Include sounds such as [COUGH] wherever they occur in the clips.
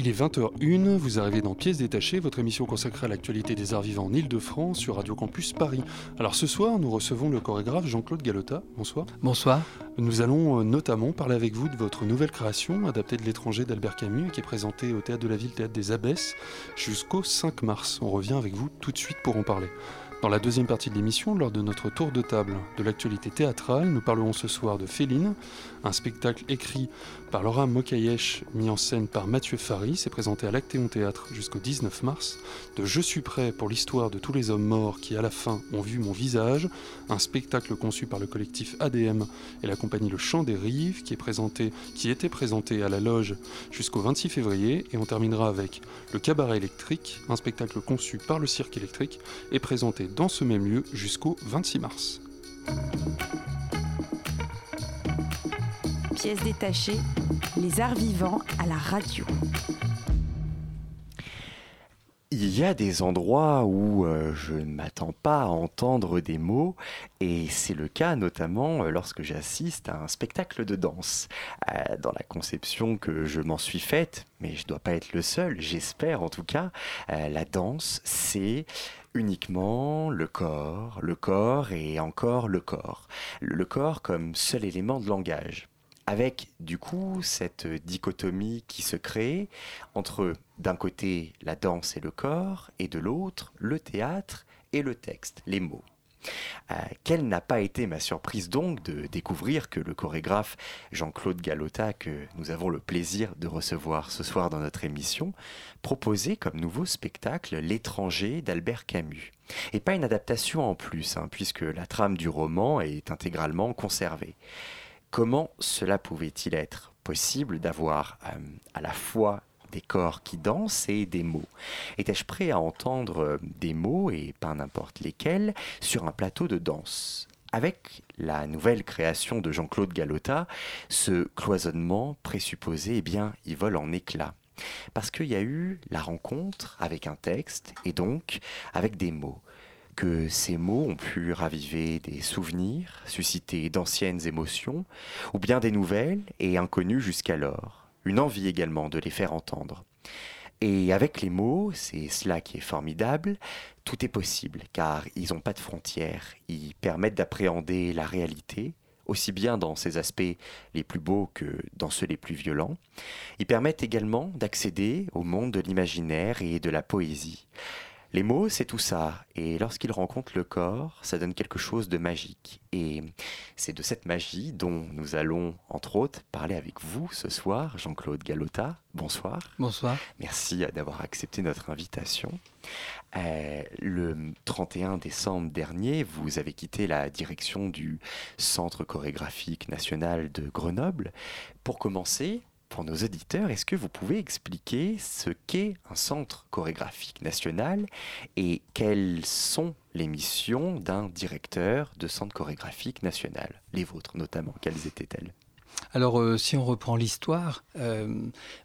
Il est 20h01, vous arrivez dans Pièces détachées, votre émission consacrée à l'actualité des arts vivants en Ile-de-France sur Radio Campus Paris. Alors ce soir, nous recevons le chorégraphe Jean-Claude Galota. Bonsoir. Bonsoir. Nous allons euh, notamment parler avec vous de votre nouvelle création, adaptée de l'étranger d'Albert Camus, qui est présentée au Théâtre de la Ville, Théâtre des Abbesses, jusqu'au 5 mars. On revient avec vous tout de suite pour en parler. Dans la deuxième partie de l'émission, lors de notre tour de table de l'actualité théâtrale, nous parlerons ce soir de Féline, un spectacle écrit par Laura Mokayesh, mis en scène par Mathieu Fary, c'est présenté à l'Actéon Théâtre jusqu'au 19 mars, de Je suis prêt pour l'histoire de tous les hommes morts qui à la fin ont vu mon visage, un spectacle conçu par le collectif ADM et la compagnie Le Chant des Rives, qui, qui était présenté à la loge jusqu'au 26 février, et on terminera avec Le Cabaret électrique, un spectacle conçu par le Cirque électrique et présenté dans ce même lieu jusqu'au 26 mars. Pièce détachée, les arts vivants à la radio. Il y a des endroits où euh, je ne m'attends pas à entendre des mots, et c'est le cas notamment euh, lorsque j'assiste à un spectacle de danse. Euh, dans la conception que je m'en suis faite, mais je ne dois pas être le seul, j'espère en tout cas, la danse, c'est uniquement le corps, le corps et encore le corps. Le corps comme seul élément de langage avec du coup cette dichotomie qui se crée entre d'un côté la danse et le corps et de l'autre le théâtre et le texte, les mots. Euh, quelle n'a pas été ma surprise donc de découvrir que le chorégraphe Jean-Claude Galota, que nous avons le plaisir de recevoir ce soir dans notre émission, proposait comme nouveau spectacle L'étranger d'Albert Camus. Et pas une adaptation en plus, hein, puisque la trame du roman est intégralement conservée. Comment cela pouvait-il être possible d'avoir euh, à la fois des corps qui dansent et des mots? Étais-je prêt à entendre euh, des mots, et pas n'importe lesquels, sur un plateau de danse? Avec la nouvelle création de Jean-Claude Galota, ce cloisonnement présupposé, eh bien, il vole en éclats. Parce qu'il y a eu la rencontre avec un texte et donc avec des mots que ces mots ont pu raviver des souvenirs, susciter d'anciennes émotions, ou bien des nouvelles et inconnues jusqu'alors, une envie également de les faire entendre. Et avec les mots, c'est cela qui est formidable, tout est possible, car ils n'ont pas de frontières, ils permettent d'appréhender la réalité, aussi bien dans ses aspects les plus beaux que dans ceux les plus violents. Ils permettent également d'accéder au monde de l'imaginaire et de la poésie. Les mots, c'est tout ça. Et lorsqu'ils rencontrent le corps, ça donne quelque chose de magique. Et c'est de cette magie dont nous allons, entre autres, parler avec vous ce soir, Jean-Claude Galota. Bonsoir. Bonsoir. Merci d'avoir accepté notre invitation. Euh, le 31 décembre dernier, vous avez quitté la direction du Centre chorégraphique national de Grenoble. Pour commencer, pour nos auditeurs, est-ce que vous pouvez expliquer ce qu'est un centre chorégraphique national et quelles sont les missions d'un directeur de centre chorégraphique national Les vôtres notamment, quelles étaient-elles? Alors, euh, si on reprend l'histoire, euh,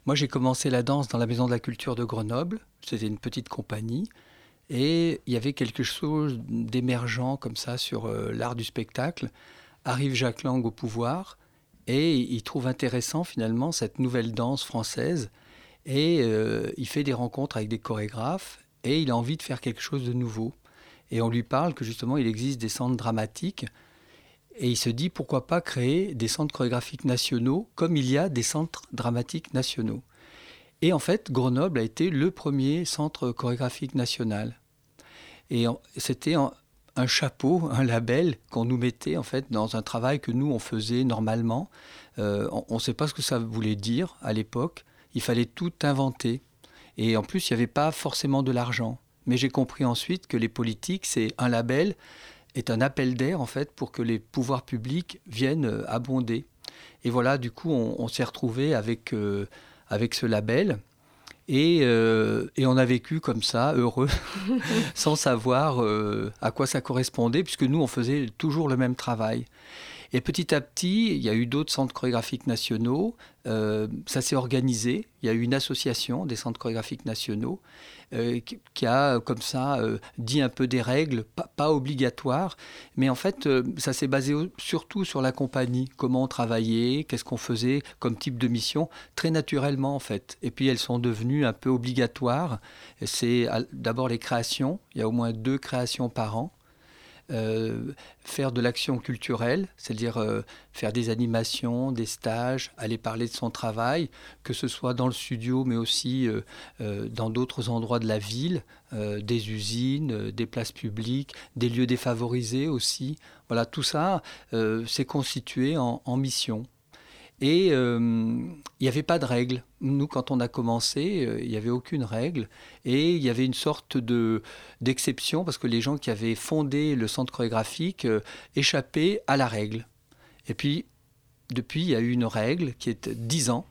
moi j'ai commencé la danse dans la Maison de la Culture de Grenoble. C'était une petite compagnie. Et il y avait quelque chose d'émergent comme ça sur euh, l'art du spectacle. Arrive Jacques Lang au pouvoir et il trouve intéressant finalement cette nouvelle danse française. Et euh, il fait des rencontres avec des chorégraphes et il a envie de faire quelque chose de nouveau. Et on lui parle que justement il existe des centres dramatiques. Et il se dit pourquoi pas créer des centres chorégraphiques nationaux comme il y a des centres dramatiques nationaux. Et en fait, Grenoble a été le premier centre chorégraphique national. Et c'était en- un chapeau, un label qu'on nous mettait en fait dans un travail que nous on faisait normalement. Euh, on ne sait pas ce que ça voulait dire à l'époque. Il fallait tout inventer. Et en plus, il n'y avait pas forcément de l'argent. Mais j'ai compris ensuite que les politiques, c'est un label, est un appel d'air en fait pour que les pouvoirs publics viennent euh, abonder. Et voilà, du coup, on, s'est retrouvé avec, euh, avec ce label. Et, euh, et, on a vécu comme ça, heureux, [LAUGHS] sans savoir euh, à quoi ça correspondait, puisque nous, on faisait toujours le même travail. Et petit à petit, il y a eu d'autres centres chorégraphiques nationaux. Euh, ça s'est organisé. Il y a eu une association des centres chorégraphiques nationaux euh, qui, a, comme ça, euh, dit un peu des règles, pas, obligatoires. Mais en fait, ça s'est basé surtout sur la compagnie. Comment on travaillait, qu'est-ce qu'on faisait comme type de mission, très naturellement en fait. Et puis elles sont devenues un peu obligatoires. C'est d'abord les créations. Il y a au moins deux créations par an. Euh, faire de l'action culturelle, c'est-à-dire euh, faire des animations, des stages, aller parler de son travail, que ce soit dans le studio, mais aussi euh, dans d'autres endroits de la ville, des usines, des places publiques, des lieux défavorisés aussi. Voilà, tout ça, c'est constitué en, en mission. Et euh, il n'y avait pas de règle. Nous, quand on a commencé, euh, il n'y avait aucune règle. Et il y avait une sorte de, d'exception parce que les gens qui avaient fondé le centre chorégraphique euh, échappaient à la règle. Et puis, depuis, il y a eu une règle qui est 10 ans.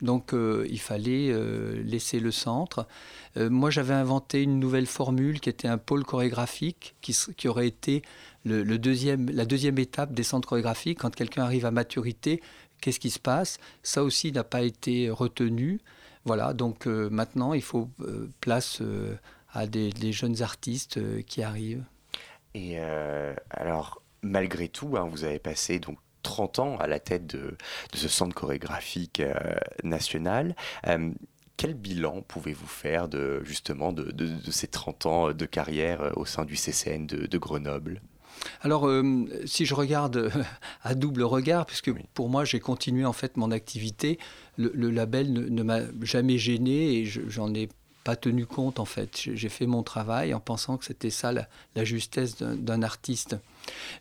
Donc il fallait laisser le centre. moi j'avais inventé une nouvelle formule qui était un pôle chorégraphique qui, qui aurait été le, deuxième, la deuxième étape des centres chorégraphiques. Quand quelqu'un arrive à maturité, Qu'est-ce qui se passe Ça aussi n'a pas été retenu. Voilà, donc euh, maintenant, il faut euh, place euh, à des, jeunes artistes qui arrivent. Et alors, malgré tout, hein, vous avez passé donc 30 ans à la tête de, ce centre chorégraphique national. quel bilan pouvez-vous faire de, justement de, ces 30 ans de carrière au sein du CCN de Grenoble? Alors, euh, si je regarde euh, à double regard, puisque pour moi j'ai continué en fait mon activité, le, label ne, m'a jamais gêné et j'en ai pas tenu compte en fait. J'ai fait mon travail en pensant que c'était ça la, justesse d'un artiste.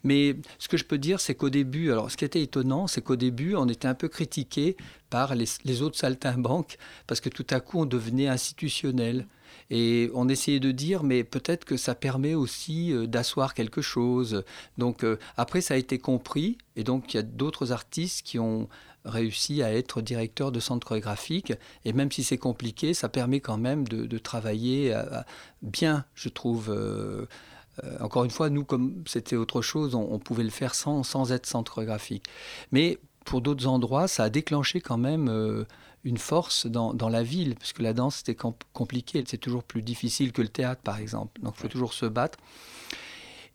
Mais ce que je peux dire, c'est qu'au début, alors ce qui était étonnant, c'est qu'au début, on était un peu critiqué par les, les autres saltimbanques parce que tout à coup, on devenait institutionnel. Et on essayait de dire, mais peut-être que ça permet aussi euh, d'asseoir quelque chose. Donc euh, après, ça a été compris, et donc il y a d'autres artistes qui ont réussi à être directeur de centre chorégraphique. Et même si c'est compliqué, ça permet quand même de, travailler euh, bien, je trouve. encore une fois, nous, comme c'était autre chose, on, pouvait le faire sans, sans être centre chorégraphique. Mais pour d'autres endroits, ça a déclenché quand même une force dans, dans, la ville, parce que la danse, c'était compliqué. C'est toujours plus difficile que le théâtre, par exemple. Donc, il faut toujours se battre.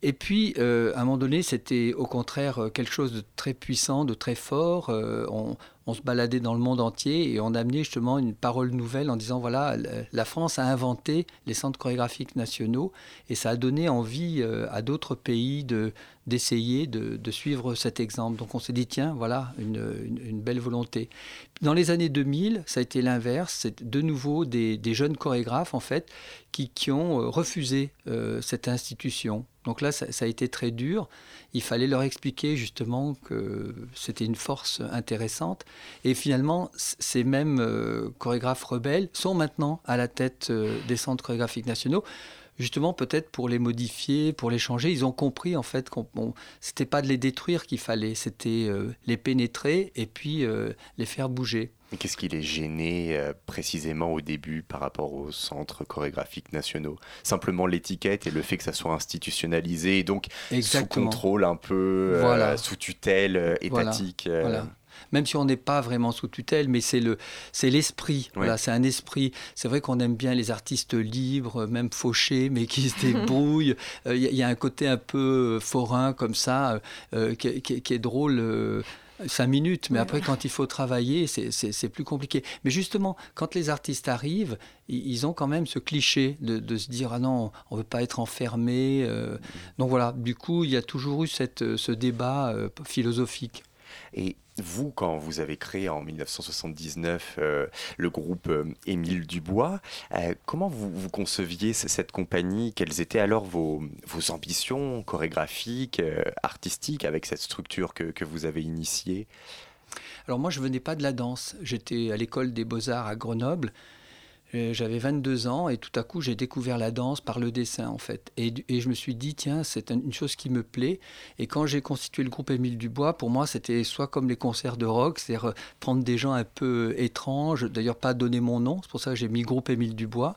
Et puis, euh, à un moment donné, c'était au contraire euh, quelque chose de très puissant, de très fort. Euh, on, on, se baladait dans le monde entier et on amenait justement une parole nouvelle en disant voilà, la France a inventé les centres chorégraphiques nationaux et ça a donné envie à d'autres pays de, d'essayer de, de, suivre cet exemple. Donc on s'est dit tiens, voilà une, une, belle volonté. Dans les années 2000, ça a été l'inverse. C'est de nouveau des, jeunes chorégraphes en fait qui, ont refusé cette institution. Donc là, ça, a été très dur. Il fallait leur expliquer justement que c'était une force intéressante. Et finalement, ces mêmes euh, chorégraphes rebelles sont maintenant à la tête euh, des centres chorégraphiques nationaux. Justement, peut-être pour les modifier, pour les changer, ils ont compris en fait qu'on c'était pas de les détruire qu'il fallait, c'était euh, les pénétrer et puis les faire bouger. Qu'est-ce qui les gênait euh, précisément au début par rapport aux centres chorégraphiques nationaux? Simplement l'étiquette et le fait que ça soit institutionnalisé et donc sous contrôle un peu, euh, sous tutelle euh, étatique. Voilà. Même si on n'est pas vraiment sous tutelle, mais c'est le, c'est l'esprit. Voilà, c'est un esprit. C'est vrai qu'on aime bien les artistes libres, même fauchés, mais qui se [LAUGHS] débrouillent. Il y, a un côté un peu forain comme ça, qui, qui, est drôle cinq minutes, mais après, quand il faut travailler, c'est plus compliqué. Mais justement, quand les artistes arrivent, ils ont quand même ce cliché de, se dire ah non, on veut pas être enfermé. Euh. Donc voilà, du coup, il y a toujours eu cette, ce débat euh, philosophique. Et vous, quand vous avez créé en 1979 euh, le groupe euh, Émile Dubois, euh, comment vous, conceviez cette compagnie? Quelles étaient alors vos, ambitions chorégraphiques, artistiques avec cette structure que, que vous avez initiée? Alors moi, je venais pas de la danse. J'étais à l'école des beaux-arts à Grenoble. J'avais 22 ans et tout à coup j'ai découvert la danse par le dessin en fait. Et, et je me suis dit tiens c'est une chose qui me plaît. Et quand j'ai constitué le groupe Émile Dubois, pour moi c'était soit comme les concerts de rock, c'est-à-dire euh, prendre des gens un peu étranges, d'ailleurs pas donner mon nom, c'est pour ça que j'ai mis groupe Émile Dubois,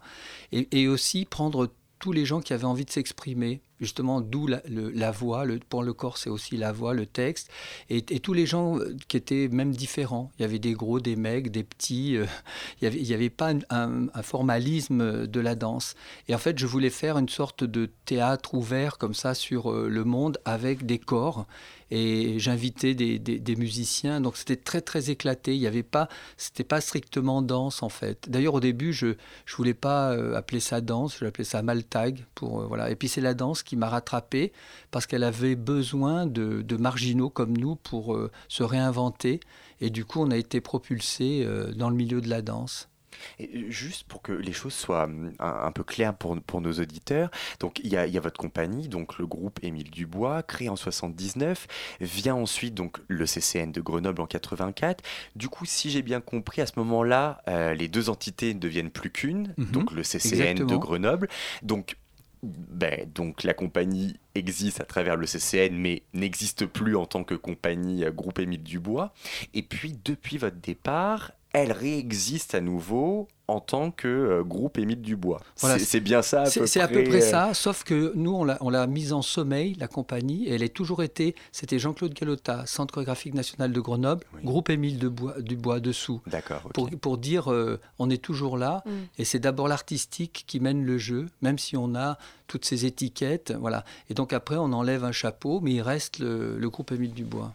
et, et aussi prendre tous les gens qui avaient envie de s'exprimer justement d'où la, voix, le, pour le corps c'est aussi la voix, le texte, et, tous les gens euh, qui étaient même différents. Il y avait des gros, des mecs, des petits, euh, [LAUGHS] il n'y avait, pas un, formalisme de la danse. Et en fait, je voulais faire une sorte de théâtre ouvert comme ça sur euh, le monde avec des corps. Et j'invitais des, musiciens, donc c'était très très éclaté. Il y avait pas, c'était pas strictement danse en fait. D'ailleurs au début, je je voulais pas appeler ça danse, je l'appelais ça maltag pour voilà. Et puis c'est la danse qui m'a rattrapé parce qu'elle avait besoin de, marginaux comme nous pour euh, se réinventer. Et du coup, on a été propulsé euh, dans le milieu de la danse. Et juste pour que les choses soient hum, un, peu claires pour, pour, nos auditeurs, donc il y, a, il y, a, votre compagnie, donc le groupe Émile Dubois, créé en 79, vient ensuite donc le CCN de Grenoble en 84. Du coup, si j'ai bien compris, à ce moment-là, euh, les deux entités ne deviennent plus qu'une, mhm. donc le CCN de Grenoble. Donc ben, donc la compagnie existe à travers le CCN, mais n'existe plus en tant que compagnie euh, groupe Émile Dubois. Et puis, depuis votre départ, elle réexiste à nouveau en tant que euh, groupe Émile Dubois. Voilà, c'est bien ça C'est à peu près euh, ça, sauf que nous, on l'a mise en sommeil, la compagnie, et elle a toujours été, c'était Jean-Claude Galota, Centre chorégraphique national de Grenoble, groupe Émile Dubois, dessous. D'accord. Pour, pour, dire, euh, on est toujours là, mm. et c'est d'abord l'artistique qui mène le jeu, même si on a toutes ces étiquettes, voilà. Et donc après, on enlève un chapeau, mais il reste le, le groupe Émile Dubois.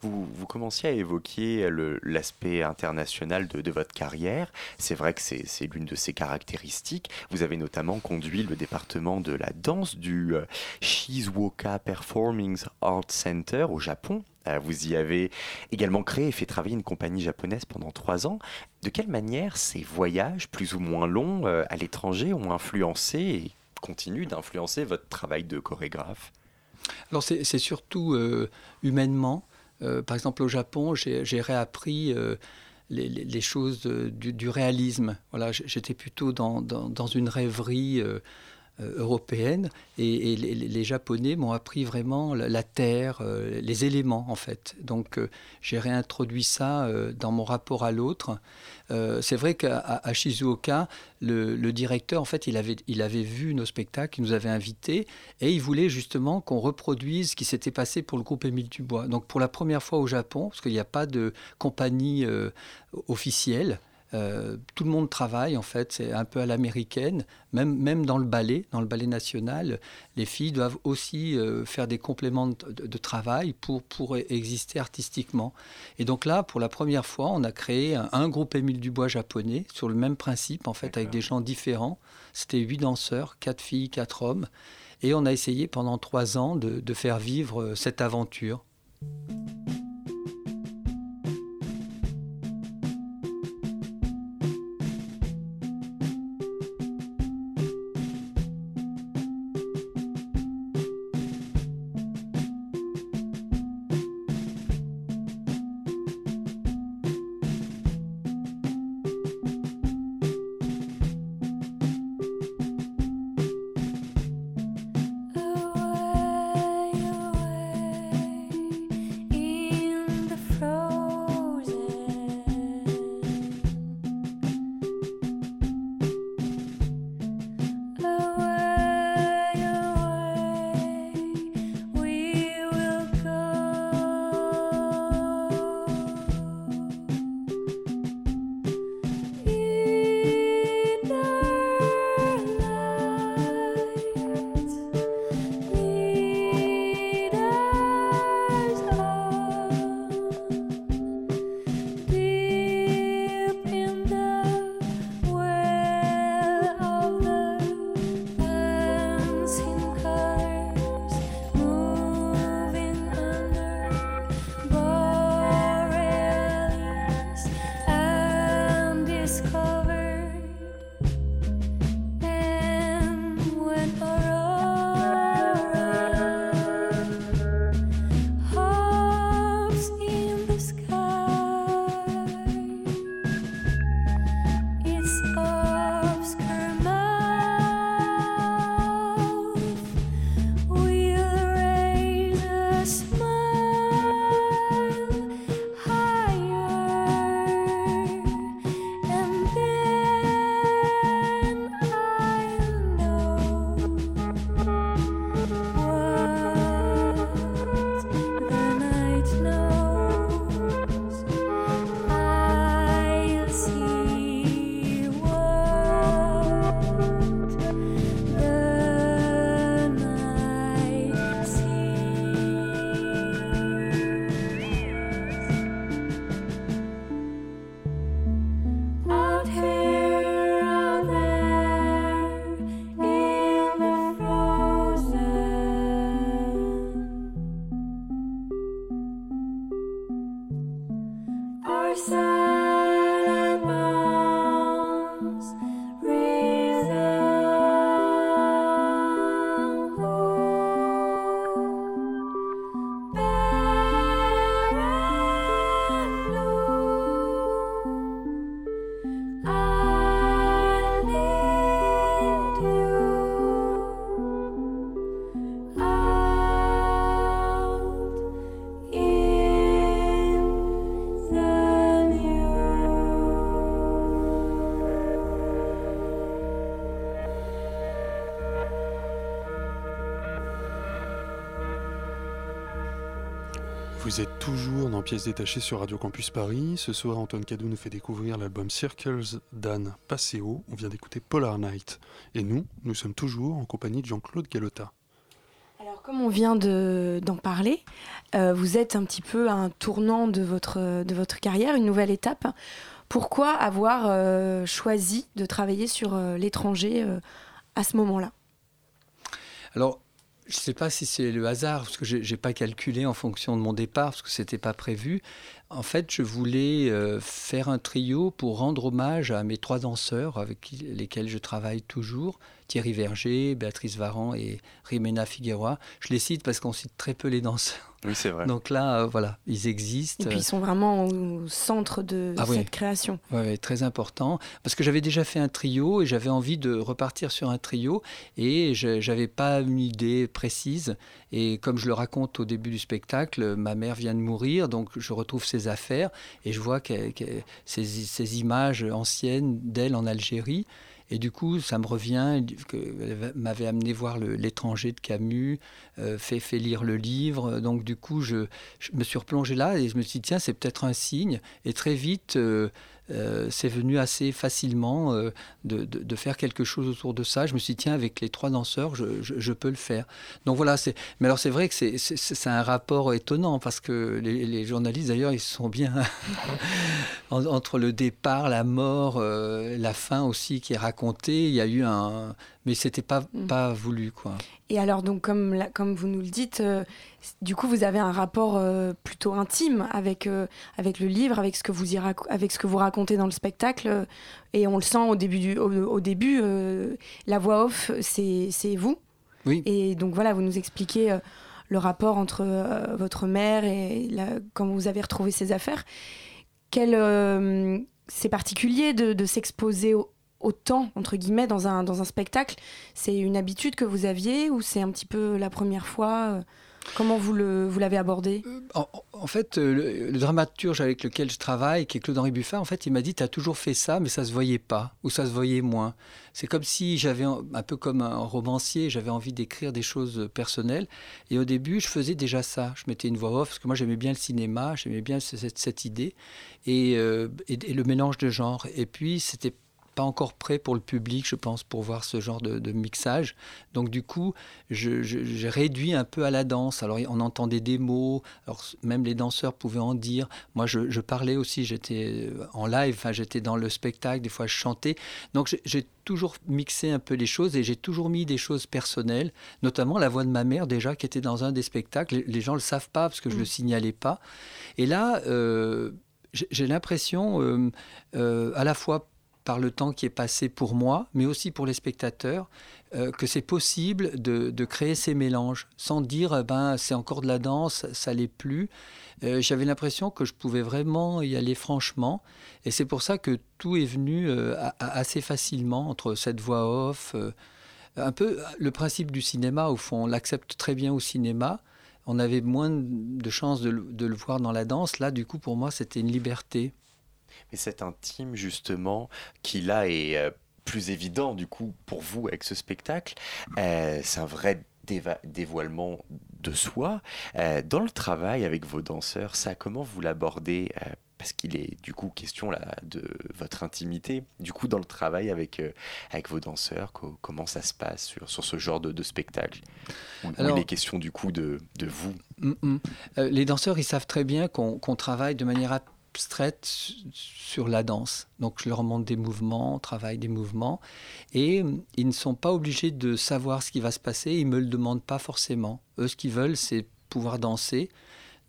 Vous, vous, commenciez à évoquer l'aspect international de, votre carrière. C'est vrai que c'est l'une de ses caractéristiques. Vous avez notamment conduit le département de la danse du euh, Shizuoka Performing Arts Center au Japon. Euh, vous y avez également créé et fait travailler une compagnie japonaise pendant trois ans. De quelle manière ces voyages, plus ou moins longs, euh, à l'étranger ont influencé et continuent d'influencer votre travail de chorégraphe? Alors c'est surtout humainement, euh, par exemple, au Japon, j'ai réappris euh, les, choses du, réalisme. Voilà, j'étais plutôt dans, une rêverie euh, européenne et, les, Japonais m'ont appris vraiment la, terre, les éléments en fait. Donc j'ai réintroduit ça dans mon rapport à l'autre euh, c'est vrai qu'à Shizuoka, le, directeur, en fait, il avait, il avait vu nos spectacles, il nous avait invités, et il voulait justement qu'on reproduise ce qui s'était passé pour le groupe Émile Dubois. Donc pour la première fois au Japon, parce qu'il n'y a pas de compagnie euh, officielle, euh, tout le monde travaille en fait, c'est un peu à l'américaine, même, même dans le ballet, dans le ballet national, les filles doivent aussi euh, faire des compléments de, travail pour, pour exister artistiquement. Et donc là, pour la première fois, on a créé un, groupe Émile Dubois japonais sur le même principe en fait, avec des gens différents. C'était huit danseurs, quatre filles, quatre hommes. Et on a essayé pendant trois ans de, de faire vivre euh, cette aventure. Vous êtes toujours dans Pièces détachées sur Radio Campus Paris. Ce soir, Antoine Cadou nous fait découvrir l'album Circles d'Anne Passeo. On vient d'écouter Polar Night. Et nous, nous sommes toujours en compagnie de Jean-Claude Galota. Alors, comme on vient d'en parler, euh, vous êtes un petit peu à un tournant de votre, de votre carrière, une nouvelle étape. Pourquoi avoir euh, choisi de travailler sur euh, l'étranger à ce moment-là? Alors, je ne sais pas si c'est le hasard, parce que je n'ai pas calculé en fonction de mon départ, parce que ce n'était pas prévu. En fait, je voulais euh, faire un trio pour rendre hommage à mes trois danseurs avec lesquels je travaille toujours, Thierry Verger, Béatrice Varan et Rimena Figueroa. Je les cite parce qu'on cite très peu les danseurs. Oui, c'est vrai. Donc là, euh, voilà, ils existent. Et puis ils sont vraiment au centre de Ah oui. cette création. Oui, très important. Parce que j'avais déjà fait un trio et j'avais envie de repartir sur un trio et je n'avais pas une idée précise. Et comme je le raconte au début du spectacle, ma mère vient de mourir, donc je retrouve ses affaires et je vois qu'elle- ces, images anciennes d'elle en Algérie. Et du coup, ça me revient m'avait amené voir l'étranger de Camus, euh, fait, lire le livre. Donc du coup, je, je me suis replongé là et je me suis dit, tiens, c'est peut-être un signe. Et très vite, euh, euh, c'est venu assez facilement euh, de, de- faire quelque chose autour de ça. Je me suis dit, tiens, avec les trois danseurs, je, je- peux le faire. Donc voilà, c'est. Mais alors c'est vrai que c'est- c'est c'est un rapport étonnant parce que les, journalistes, d'ailleurs, ils sont bien [LAUGHS] en- entre le départ, la mort, euh, la fin aussi qui est racontée. Il y a eu un. Mais c'était pas, Mm. pas voulu, quoi. Et alors, donc, comme, la- comme vous nous le dites, euh, du coup, vous avez un rapport euh, plutôt intime avec, euh, avec le livre, avec ce, que vous y avec ce que vous racontez dans le spectacle. et on le sent au début, du, au, au début la voix off, c'est c'est vous. Oui. Et donc, voilà, vous nous expliquez le rapport entre votre mère et la- comment vous avez retrouvé ses affaires. Quel, c'est particulier de, de s'exposer au- autant, entre guillemets, dans un, dans un spectacle. C'est une habitude que vous aviez ou c'est un petit peu la première fois euh, Comment vous vous l'avez abordé? En, en fait, euh, le, dramaturge avec lequel je travaille, qui est Claude-Henri Buffat, en fait, il m'a dit Tu as toujours fait ça, mais ça se voyait pas, ou ça se voyait moins. C'est comme si j'avais, un peu comme un romancier, j'avais envie d'écrire des choses personnelles. Et au début, je faisais déjà ça. Je mettais une voix off, parce que moi, j'aimais bien le cinéma, j'aimais bien ce- cette, cette idée, et, euh, et- et le mélange de genres. Et puis, c'était pas encore prêt pour le public, je pense, pour voir ce genre de, de mixage. Donc du coup, je- je- j'ai réduit un peu à la danse. Alors on entendait des mots, alors même les danseurs pouvaient en dire. Moi, je, je parlais aussi, j'étais euh, en live, enfin j'étais dans le spectacle, des fois je chantais. Donc j'ai- toujours mixé un peu les choses et j'ai toujours mis des choses personnelles, notamment la voix de ma mère déjà qui était dans un des spectacles. Les- gens le savent pas parce que je le signalais pas. Et là, euh, j'ai j'ai l'impression, euh, euh, à la fois par le temps qui est passé pour moi, mais aussi pour les spectateurs, euh, que c'est possible de, créer ces mélanges sans dire eh ben c'est encore de la danse, ça l'est plus. Euh, J'avais l'impression que je pouvais vraiment y aller franchement, et c'est pour ça que tout est venu euh, assez facilement entre cette voix off, un peu le principe du cinéma au fond, on l'accepte très bien au cinéma. On avait moins de chances de le voir dans la danse. Là, du coup, pour moi, c'était une liberté. Mais cet intime, justement, qui là est euh, plus évident, du coup, pour vous avec ce spectacle, euh, c'est un vrai dévoilement de soi. Euh, dans le travail avec vos danseurs, ça, comment vous l'abordez Parce qu'il est, du coup, question là de votre intimité. Du coup, dans le travail avec, euh, avec vos danseurs, co- comment ça se passe sur, sur ce genre de, de spectacle? Où, où Alors- il est question, du coup, de, de vous? Mm, mm. Euh, les danseurs, ils savent très bien qu'on qu'on travaille de manière abstraite su- sur la danse. Donc, je leur montre des mouvements, on travaille des mouvements. Et mm, ils ne sont pas obligés de savoir ce qui va se passer. Ils ne me le demandent pas forcément. Eux, ce qu'ils veulent, c'est pouvoir danser.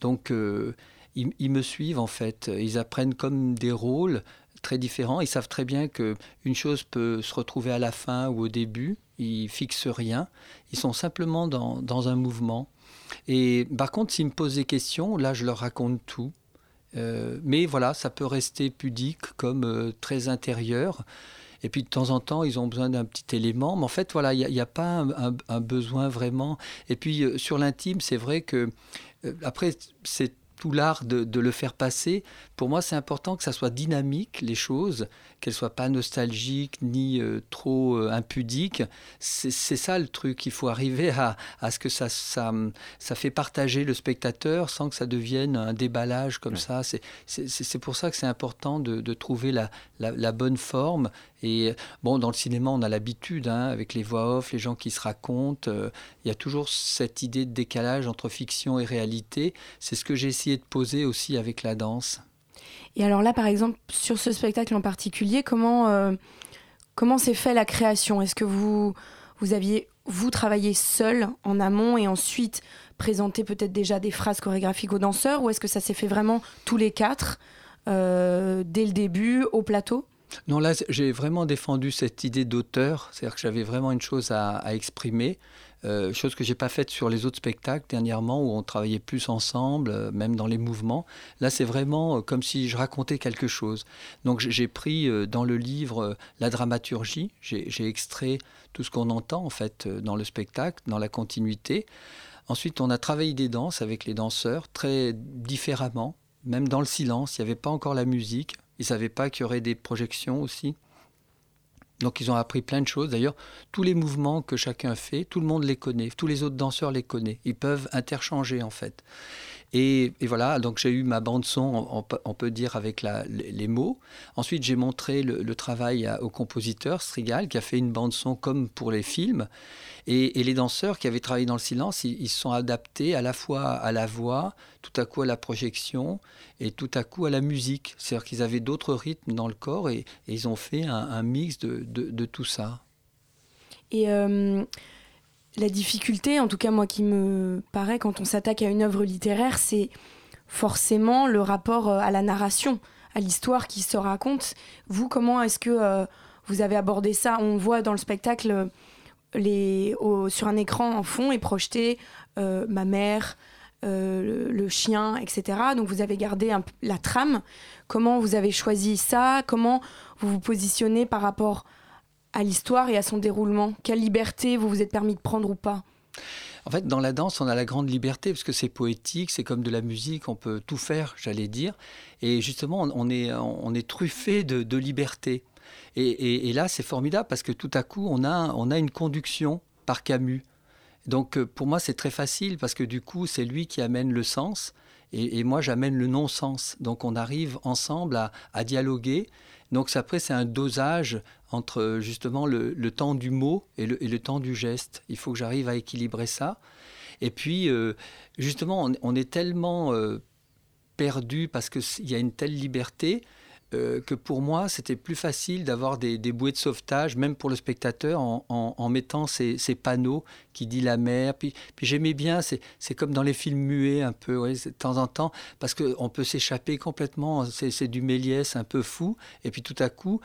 Donc, euh, ils, me suivent, en fait. Ils apprennent comme des rôles très différents. Ils savent très bien que une chose peut se retrouver à la fin ou au début. Ils fixent rien. Ils sont simplement dans un mouvement. Et par contre, s'ils me posent des questions, là, je leur raconte tout. Euh, mais voilà, ça peut rester pudique comme euh, très intérieur. Et puis de temps en temps, ils ont besoin d'un petit élément. Mais en fait, voilà, il n'y a, pas un, besoin vraiment. Et puis euh, sur l'intime, c'est vrai que après, c'est tout l'art de, le faire passer. Pour moi, c'est important que ça soit dynamique, les choses, qu'elles soient pas nostalgiques ni euh, trop euh, impudiques. C'est ça le truc. Il faut arriver à, ce que ça, ça, ça, fait partager le spectateur sans que ça devienne un déballage comme ça. C'est pour ça que c'est important de, trouver la, la, bonne forme. Et bon, dans le cinéma, on a l'habitude, hein, avec les voix off, les gens qui se racontent. Euh, il y a toujours cette idée de décalage entre fiction et réalité. C'est ce que j'ai essayé de poser aussi avec la danse. Et alors là, par exemple, sur ce spectacle en particulier, comment euh, comment s'est fait la création? Est-ce que vous vous aviez vous travaillé seul en amont et ensuite présenté peut-être déjà des phrases chorégraphiques aux danseurs, ou est-ce que ça s'est fait vraiment tous les quatre euh, dès le début au plateau? Non, là, j'ai vraiment défendu cette idée d'auteur, c'est-à-dire que j'avais vraiment une chose à exprimer. Euh, chose que j'ai pas faite sur les autres spectacles dernièrement où on travaillait plus ensemble, euh, même dans les mouvements. Là, c'est vraiment euh, comme si je racontais quelque chose. Donc j'ai pris dans le livre la dramaturgie, j'ai extrait tout ce qu'on entend en fait dans le spectacle, dans la continuité. Ensuite, on a travaillé des danses avec les danseurs très différemment, même dans le silence. Il n'y avait pas encore la musique. Ils ne savaient pas qu'il y aurait des projections aussi. Donc ils ont appris plein de choses. D'ailleurs, tous les mouvements que chacun fait, tout le monde les connaît, tous les autres danseurs les connaissent. Ils peuvent interchanger en fait. Et, voilà, donc j'ai eu ma bande son, on, peut dire avec les, mots. Ensuite, j'ai montré le, travail au compositeur Strigal qui a fait une bande son comme pour les films. Et, les danseurs qui avaient travaillé dans le silence, ils, se sont adaptés à la fois à la voix, tout à coup à la projection et tout à coup à la musique. C'est-à-dire qu'ils avaient d'autres rythmes dans le corps et, ils ont fait un, mix de, tout ça. Et euh, la difficulté, en tout cas moi qui me paraît quand on s'attaque à une œuvre littéraire, c'est forcément le rapport euh, à la narration, à l'histoire qui se raconte. Vous, comment est-ce que euh, vous avez abordé ça? On voit dans le spectacle les, sur un écran en fond est projeté euh, ma mère, euh, le, chien, etc. Donc vous avez gardé la trame. Comment vous avez choisi ça? Comment vous vous positionnez par rapport à l'histoire et à son déroulement Quelle liberté vous vous êtes permis de prendre ou pas? En fait, dans la danse, on a la grande liberté parce que c'est poétique, c'est comme de la musique, on peut tout faire, j'allais dire. Et justement, on est, truffé de liberté. Et, là, c'est formidable parce que tout à coup, on a, on a une conduction par Camus. Donc euh, pour moi, c'est très facile parce que du coup, c'est lui qui amène le sens et, moi, j'amène le non-sens. Donc on arrive ensemble à, dialoguer. Donc après, c'est un dosage entre justement le, temps du mot et le, temps du geste. Il faut que j'arrive à équilibrer ça. Et puis, euh, justement, on, est tellement euh, perdu parce qu'il y a une telle liberté euh, que pour moi, c'était plus facile d'avoir des, bouées de sauvetage, même pour le spectateur, en, mettant ces, panneaux qui dit la mer. Puis, j'aimais bien, c'est comme dans les films muets un peu, de temps en temps, parce qu'on peut s'échapper complètement, c'est du Méliès un peu fou, et puis tout à coup,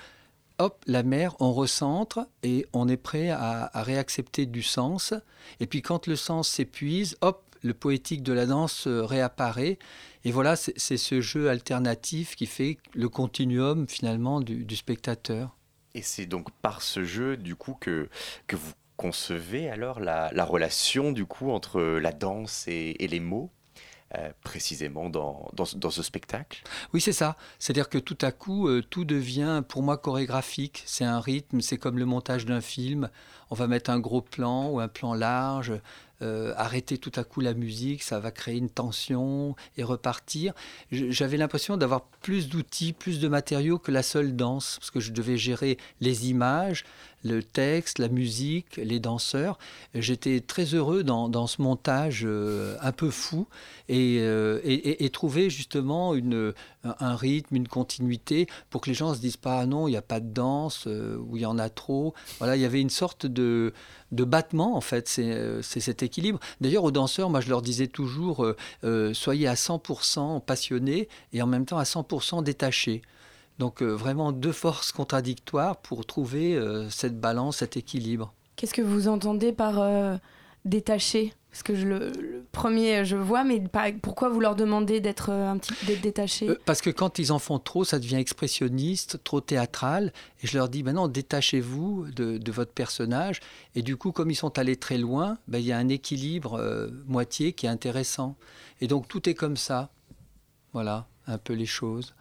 hop, la mer, on recentre et on est prêt à, à réaccepter du sens. Et puis quand le sens s'épuise, hop, le poétique de la danse réapparaît. Et voilà, c'est ce jeu alternatif qui fait le continuum finalement du, spectateur. Et c'est donc par ce jeu, du coup, que, que vous concevez alors la, la relation, du coup, entre la danse et, les mots euh, précisément dans, dans, dans, ce spectacle? Oui, c'est ça. C'est-à-dire que tout à coup, euh, tout devient pour moi chorégraphique. C'est un rythme, c'est comme le montage d'un film. On va mettre un gros plan ou un plan large, euh, arrêter tout à coup la musique, ça va créer une tension et repartir. J'avais l'impression d'avoir plus d'outils, plus de matériaux que la seule danse, parce que je devais gérer les images, le texte, la musique, les danseurs. J'étais très heureux dans, ce montage euh, un peu fou euh, et, et, trouver justement une, un rythme, une continuité pour que les gens se disent pas ah non, il n'y a pas de danse ou il y en a trop. Voilà, il y avait une sorte de, de battement en fait, c'est cet équilibre. D'ailleurs, aux danseurs, moi je leur disais toujours euh, euh, soyez à 100% passionnés et en même temps à 100% détachés. Donc euh, vraiment deux forces contradictoires pour trouver cette balance, cet équilibre. Qu'est-ce que vous entendez par détaché? Parce que je le, premier, je vois, mais pourquoi vous leur demandez d'être un petit d'être détachés? Parce que quand ils en font trop, ça devient expressionniste, trop théâtral. Et je leur dis, non, détachez-vous de, votre personnage. Et du coup, comme ils sont allés très loin, ben, il y a un équilibre moitié qui est intéressant. Et donc tout est comme ça. voilà, un peu les choses.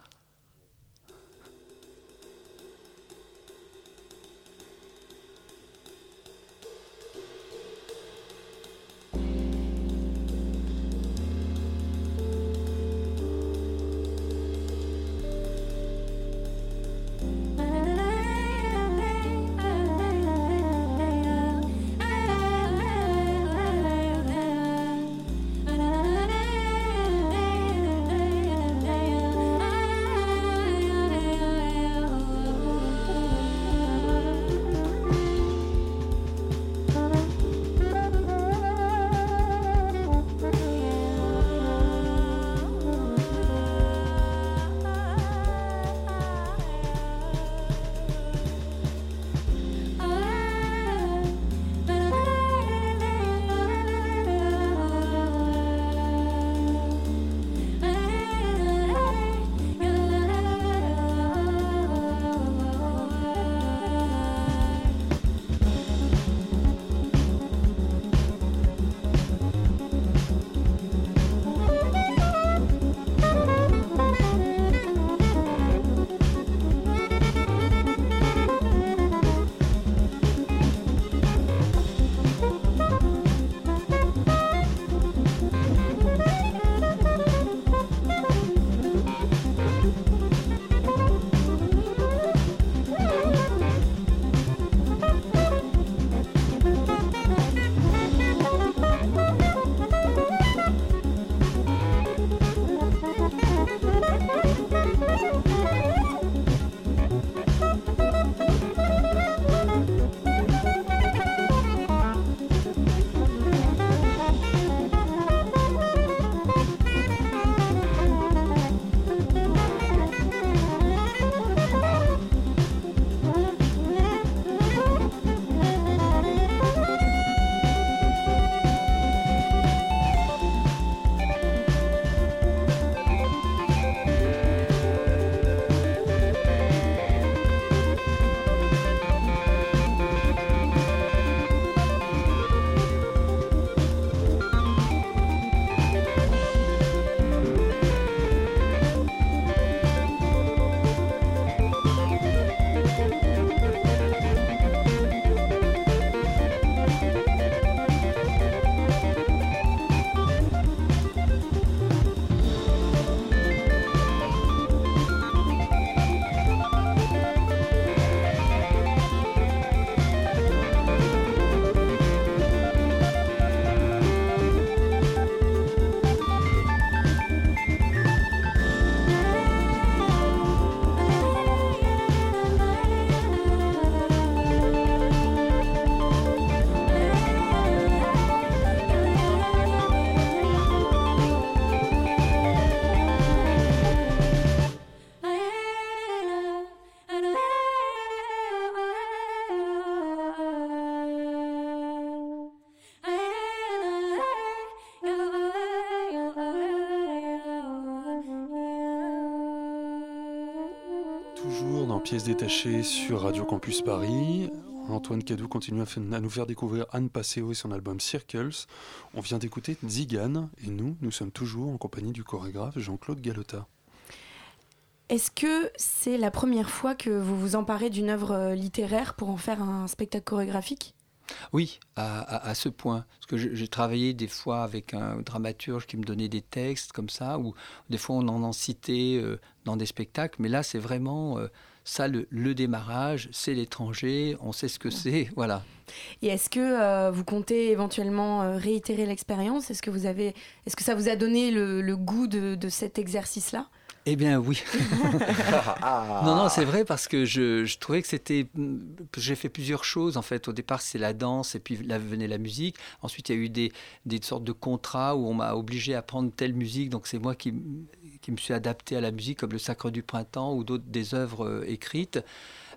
Pièces détachées sur Radio Campus Paris. Antoine Cadou continue à, nous faire découvrir Anne Passeo et son album Circles. On vient d'écouter Zigane et nous, nous sommes toujours en compagnie du chorégraphe Jean-Claude Galota. Est-ce que c'est la première fois que vous vous emparez d'une œuvre littéraire pour en faire un spectacle chorégraphique? Oui, à, ce point. Parce que j'ai travaillé des fois avec un dramaturge qui me donnait des textes comme ça, ou des fois on en en citait euh, dans des spectacles, mais là c'est vraiment euh, ça, le, démarrage, c'est l'étranger, on sait ce que c'est, voilà. Et est-ce que euh, vous comptez éventuellement réitérer l'expérience? Est-ce que vous avez, est-ce que ça vous a donné le, goût de cet exercice-là? Eh bien oui. [LAUGHS] non, non, c'est vrai parce que je, trouvais que c'était... J'ai fait plusieurs choses en fait. Au départ, c'est la danse et puis là venait la musique. Ensuite, il y a eu des, des sortes de contrats où on m'a obligé à prendre telle musique. Donc c'est moi qui, qui me suis adapté à la musique comme le Sacre du Printemps ou d'autres des œuvres euh, écrites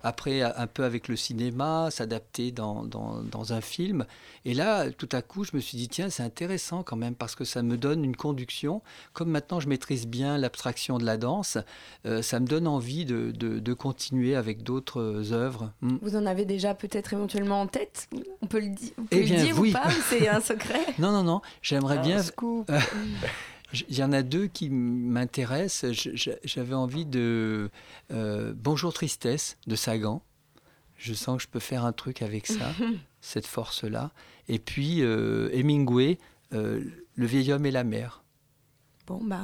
après un peu avec le cinéma, s'adapter dans, dans, un film. Et là, tout à coup, je me suis dit, tiens, c'est intéressant quand même, parce que ça me donne une conduction. Comme maintenant, je maîtrise bien l'abstraction de la danse, euh, ça me donne envie de, de, continuer avec d'autres œuvres. Hmm. Vous en avez déjà peut-être éventuellement en tête? On peut le, eh dire ou pas C'est un secret? [LAUGHS] Non, non, non. J'aimerais bien... [LAUGHS] Il y en a deux qui m'intéressent. J'avais envie de euh, Bonjour Tristesse de Sagan. Je sens que je peux faire un truc avec ça, [LAUGHS] cette force-là. Et puis euh, Hemingway, euh, Le vieil homme et la mer. Bon, bah,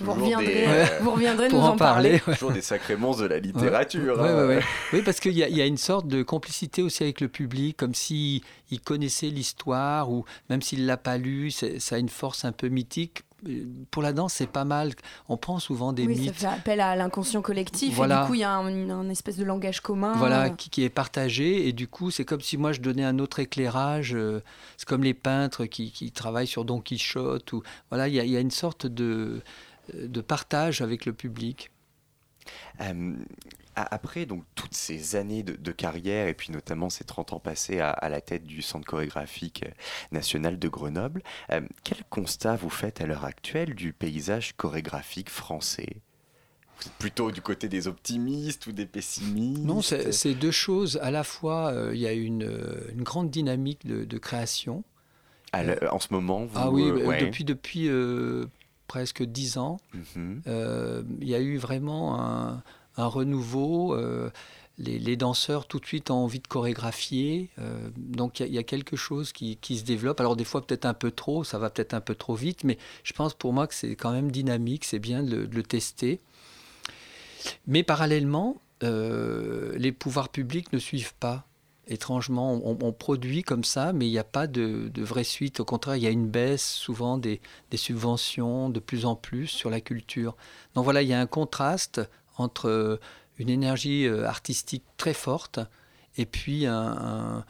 vous, reviendrez, [LAUGHS] vous reviendrez nous en, parler. Toujours des sacrés monstres de la littérature. Hein. [LAUGHS] Oui, parce qu'il y, y, a une sorte de complicité aussi avec le public, comme s'il connaissait l'histoire, ou même s'il ne l'a pas lu, ça a une force un peu mythique pour la danse, c'est pas mal. On prend souvent des oui, Ça fait appel à l'inconscient collectif. Et du coup, il y a un, espèce de langage commun. Voilà, euh. qui, est partagé. Et du coup, c'est comme si moi, je donnais un autre éclairage. Euh, c'est comme les peintres qui, travaillent sur Don Quichotte. Ou, voilà, il y, a une sorte de, de partage avec le public. Euh, après donc toutes ces années de, carrière et puis notamment ces 30 ans passés à, la tête du Centre chorégraphique euh, national de Grenoble, euh, quel constat vous faites à l'heure actuelle du paysage chorégraphique français? Vous êtes plutôt du côté des optimistes ou des pessimistes? Non, c'est deux choses. À la fois, euh, il y a une, grande dynamique de, création. en ce moment vous, Ah oui, depuis, depuis presque dix ans, mhm. il y a eu vraiment un, un renouveau. Euh, les, danseurs tout de suite ont envie de chorégraphier. Euh, donc il y, a quelque chose qui, se développe. Alors des fois peut-être un peu trop, ça va peut-être un peu trop vite, mais je pense pour moi que c'est quand même dynamique, c'est bien de le, tester. Mais parallèlement, euh, les pouvoirs publics ne suivent pas. Étrangement, on, produit comme ça, mais il n'y a pas de, vraie suite. Au contraire, il y a une baisse souvent des, des subventions de plus en plus sur la culture. Donc voilà, il y a un contraste entre euh, une énergie euh, artistique très forte et puis un,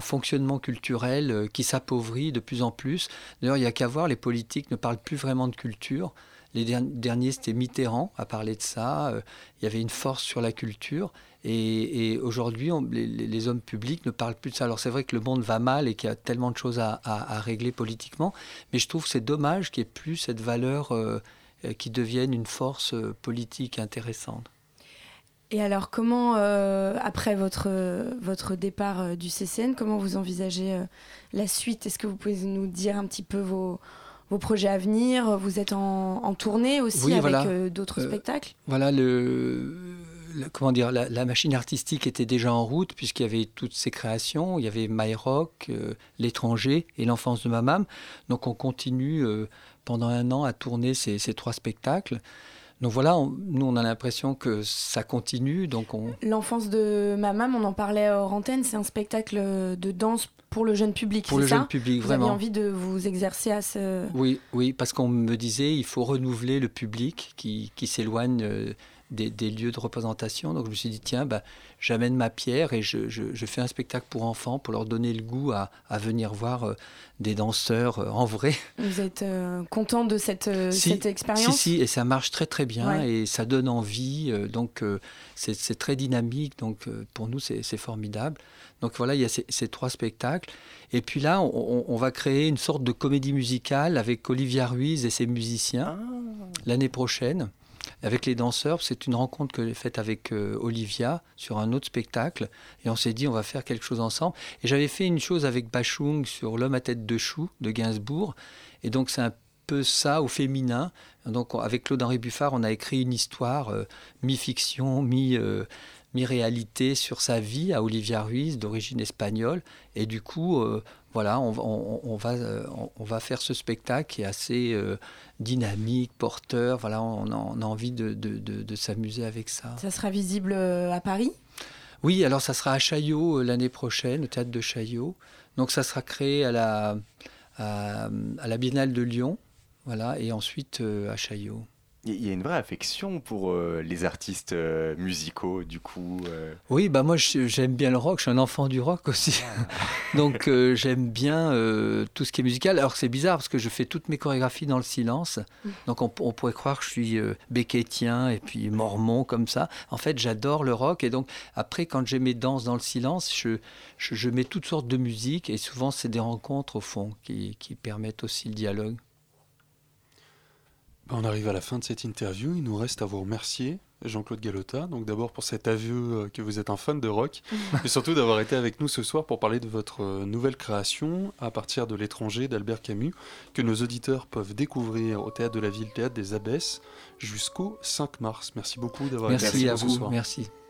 fonctionnement culturel euh, qui s'appauvrit de plus en plus. D'ailleurs, il n'y a qu'à voir, les politiques ne parlent plus vraiment de culture. Les derniers, c'était Mitterrand à parler de ça. Il y avait une force sur la culture. Et, aujourd'hui, les, hommes publics ne parlent plus de ça. Alors c'est vrai que le monde va mal et qu'il y a tellement de choses à, régler politiquement. Mais je trouve que c'est dommage qu'il n'y ait plus cette valeur qui deviennent une force euh, politique intéressante. Et alors, comment, euh, après votre, votre départ du CCN, comment vous envisagez la suite? Est-ce que vous pouvez nous dire un petit peu vos, vos projets à venir? Vous êtes en, tournée aussi avec d'autres spectacles? Voilà, le, comment dire, la, machine artistique était déjà en route puisqu'il y avait toutes ces créations. Il y avait My Rock, L'étranger et L'enfance de ma maman. Donc on continue pendant un an à tourner ces, trois spectacles. Donc voilà, nous on a l'impression que ça continue. Donc on... L'enfance de ma maman, on en parlait hors antenne, c'est un spectacle de danse pour le jeune public. Pour le jeune public, vous vraiment. Vous avez envie de vous exercer à ce. Oui, oui, parce qu'on me disait il faut renouveler le public qui, qui s'éloigne euh, des, lieux de représentation. Donc je me suis dit, tiens, bah, j'amène ma pierre et je, je, fais un spectacle pour enfants pour leur donner le goût à, à venir voir euh, des danseurs euh, en vrai. Vous êtes euh, content de cette, cette expérience? Si, si, et ça marche très très bien et ça donne envie. donc c'est très dynamique. Donc pour nous, c'est formidable. Donc voilà, il y a ces, ces, trois spectacles. Et puis là, on, on, va créer une sorte de comédie musicale avec Olivia Ruiz et ses musiciens ah. l'année prochaine avec les danseurs. C'est une rencontre que j'ai faite avec euh, Olivia sur un autre spectacle. Et on s'est dit, on va faire quelque chose ensemble. Et j'avais fait une chose avec Bachung sur L'homme à tête de chou de Gainsbourg. Et donc, c'est un peu ça au féminin. Donc, avec Claude-Henri Buffard, on a écrit une histoire euh, mi-fiction, mi- euh, mi-réalité sur sa vie à Olivia Ruiz, d'origine espagnole. Et du coup, voilà, on, va, on, va faire ce spectacle qui est assez dynamique, porteur. Voilà, on a, envie de, s'amuser avec ça. Ça sera visible euh, à Paris? Oui, alors ça sera à Chaillot euh, l'année prochaine, au théâtre de Chaillot. Donc ça sera créé à la, à, la Biennale de Lyon, voilà, et ensuite euh, à Chaillot. Il y a une vraie affection pour euh, les artistes euh, musicaux, du coup. Euh. Oui, bah moi j'aime bien le rock, je suis un enfant du rock aussi. Ah. [LAUGHS] Donc j'aime bien tout ce qui est musical. Alors c'est bizarre parce que je fais toutes mes chorégraphies dans le silence. Mm. Donc on, pourrait croire que je suis béquétien et puis mormon comme ça. En fait, j'adore le rock et donc après, quand j'ai mes danses dans le silence, je, je, mets toutes sortes de musique et souvent c'est des rencontres au fond qui, qui permettent aussi le dialogue. On arrive à la fin de cette interview. Il nous reste à vous remercier Jean-Claude Galota. Donc d'abord pour cet aveu que vous êtes un fan de rock, [LAUGHS] mais surtout d'avoir été avec nous ce soir pour parler de votre nouvelle création à partir de l'étranger d'Albert Camus, que nos auditeurs peuvent découvrir au Théâtre de la Ville, Théâtre des Abbesses, jusqu'au 5 mars. Merci beaucoup d'avoir été avec nous ce soir. Merci. Vous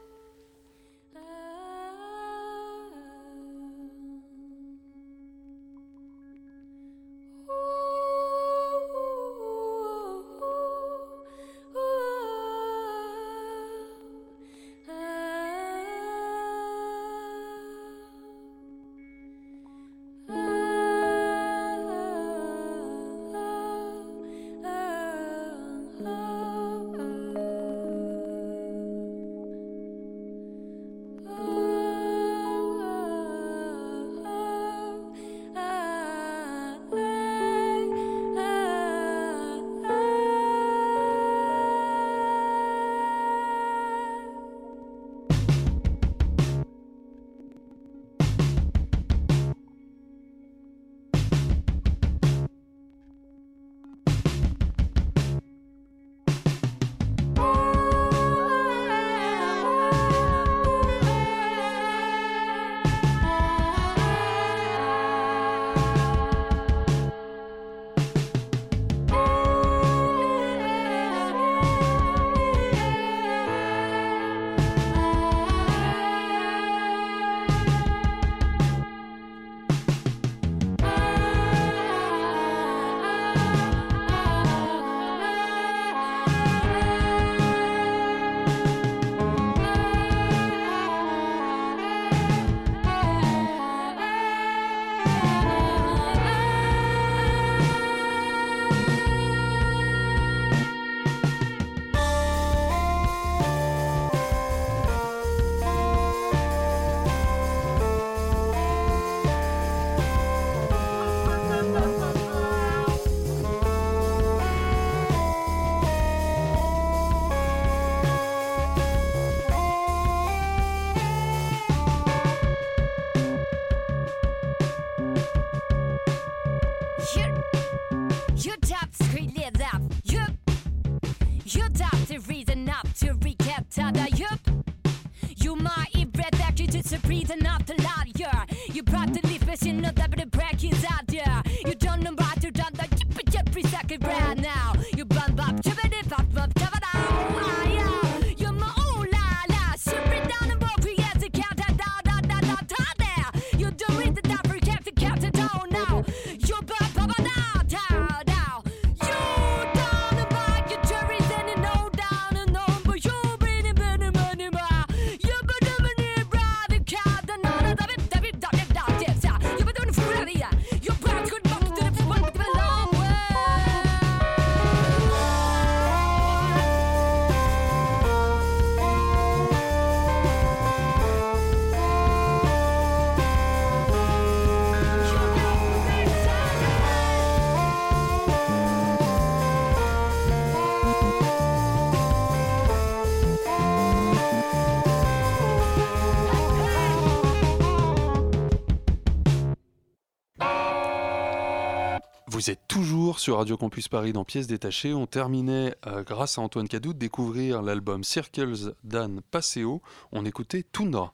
sur Radio Campus Paris dans Pièces détachées. On terminait, euh, grâce à Antoine Cadou, de découvrir l'album Circles d'Anne Passeo. On écoutait Tundra.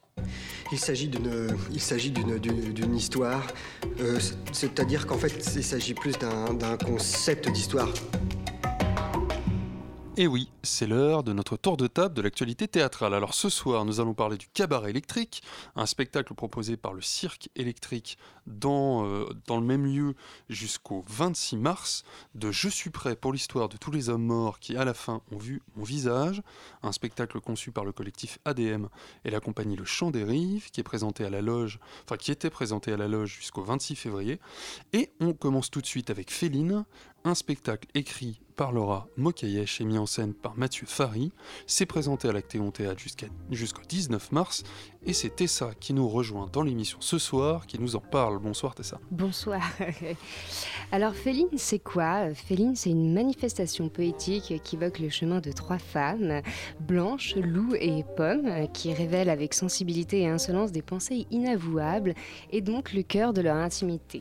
Il s'agit d'une, il s'agit d'une, d'une, histoire. Euh, c'est-à-dire qu'en fait, il s'agit plus d'un, d'un concept d'histoire. Et oui, c'est l'heure de notre tour de table de l'actualité théâtrale. Alors ce soir, nous allons parler du Cabaret électrique, un spectacle proposé par le Cirque électrique dans, euh, dans le même lieu jusqu'au 26 mars, de Je suis prêt pour l'histoire de tous les hommes morts qui à la fin ont vu mon visage, un spectacle conçu par le collectif ADM et la compagnie Le Chant des Rives, qui est présenté à la loge, qui était présenté à la loge jusqu'au 26 février. Et on commence tout de suite avec Féline, un spectacle écrit par Laura Mokayesh et mis en scène par Mathieu Fari. C'est présenté à l'Actéon Théâtre jusqu'au 19 mars Et c'est Tessa qui nous rejoint dans l'émission ce soir, qui nous en parle. Bonsoir Tessa. Bonsoir. [LAUGHS] Alors Féline, c'est quoi? Féline, c'est une manifestation poétique qui évoque le chemin de trois femmes, Blanche, Loup et Pomme, qui révèlent avec sensibilité et insolence des pensées inavouables et donc le cœur de leur intimité.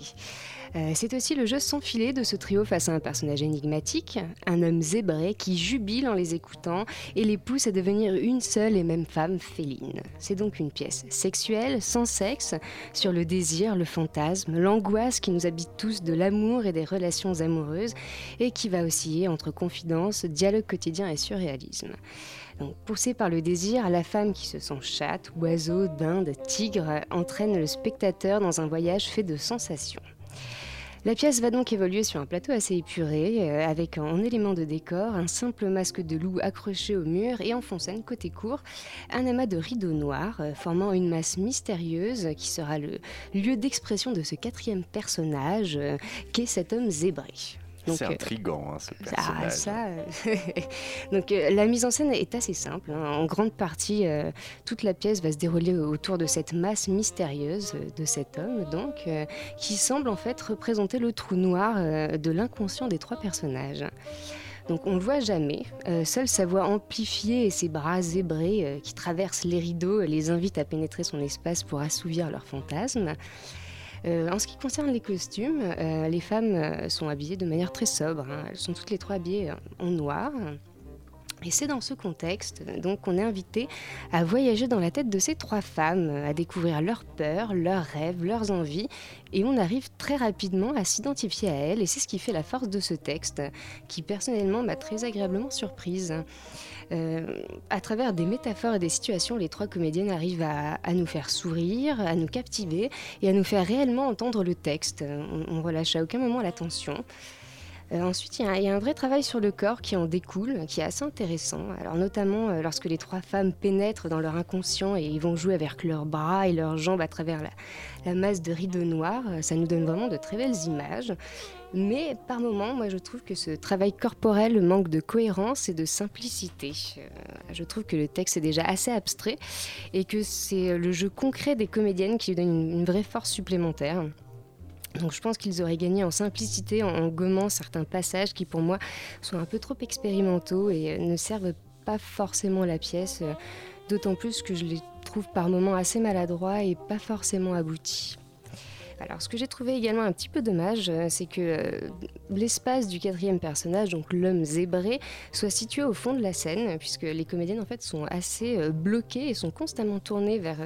Euh, c'est aussi le jeu sans filet de ce trio face à un personnage énigmatique, un homme zébré qui jubile en les écoutant et les pousse à devenir une seule et même femme féline. C'est donc une pièce sexuelle, sans sexe, sur le désir, le fantasme, l'angoisse qui nous habite tous de l'amour et des relations amoureuses et qui va osciller entre confidence, dialogue quotidien et surréalisme. Poussée par le désir, la femme qui se sent chatte, oiseau, dinde, tigre entraîne le spectateur dans un voyage fait de sensations. La pièce va donc évoluer sur un plateau assez épuré, euh, avec en élément de décor un simple masque de loup accroché au mur et en fond côté court un amas de rideaux noirs euh, formant une masse mystérieuse qui sera le lieu d'expression de ce quatrième personnage euh, qu'est cet homme zébré. C'est euh, intriguant, hein, ce ah, personnage. ça, euh, [LAUGHS] Donc euh, la mise en scène est assez simple. Hein. En grande partie, toute la pièce va se dérouler autour de cette masse mystérieuse de cet homme, donc, qui semble en fait représenter le trou noir de l'inconscient des trois personnages. Donc on ne le voit jamais. seule sa voix amplifiée et ses bras zébrés qui traversent les rideaux les invitent à pénétrer son espace pour assouvir leurs fantasmes. Euh, en ce qui concerne les costumes, euh, les femmes euh, sont habillées de manière très sobre. Hein. Elles sont toutes les trois habillées en noir. Et c'est dans ce contexte donc qu'on est invité à voyager dans la tête de ces trois femmes, à découvrir leurs peurs, leurs rêves, leurs envies, et on arrive très rapidement à s'identifier à elles, et c'est ce qui fait la force de ce texte, qui personnellement m'a très agréablement surprise. Euh, à travers des métaphores et des situations, les trois comédiennes arrivent à, nous faire sourire, à nous captiver et à nous faire réellement entendre le texte. On, on relâche à aucun moment l'attention. Euh, ensuite, il y, a un vrai travail sur le corps qui en découle, qui est assez intéressant. Alors, notamment euh, lorsque les trois femmes pénètrent dans leur inconscient et ils vont jouer avec leurs bras et leurs jambes à travers la, masse de rideaux noirs, ça nous donne vraiment de très belles images. Mais par moments, moi je trouve que ce travail corporel manque de cohérence et de simplicité. Euh, je trouve que le texte est déjà assez abstrait et que c'est le jeu concret des comédiennes qui lui donne une, vraie force supplémentaire. Donc je pense qu'ils auraient gagné en simplicité en, gommant certains passages qui pour moi sont un peu trop expérimentaux et euh, ne servent pas forcément la pièce, euh, d'autant plus que je les trouve par moments assez maladroits et pas forcément aboutis. Alors, ce que j'ai trouvé également un petit peu dommage, euh, c'est que euh, l'espace du quatrième personnage, donc l'homme zébré, soit situé au fond de la scène, puisque les comédiennes en fait sont assez euh, bloquées et sont constamment tournées vers,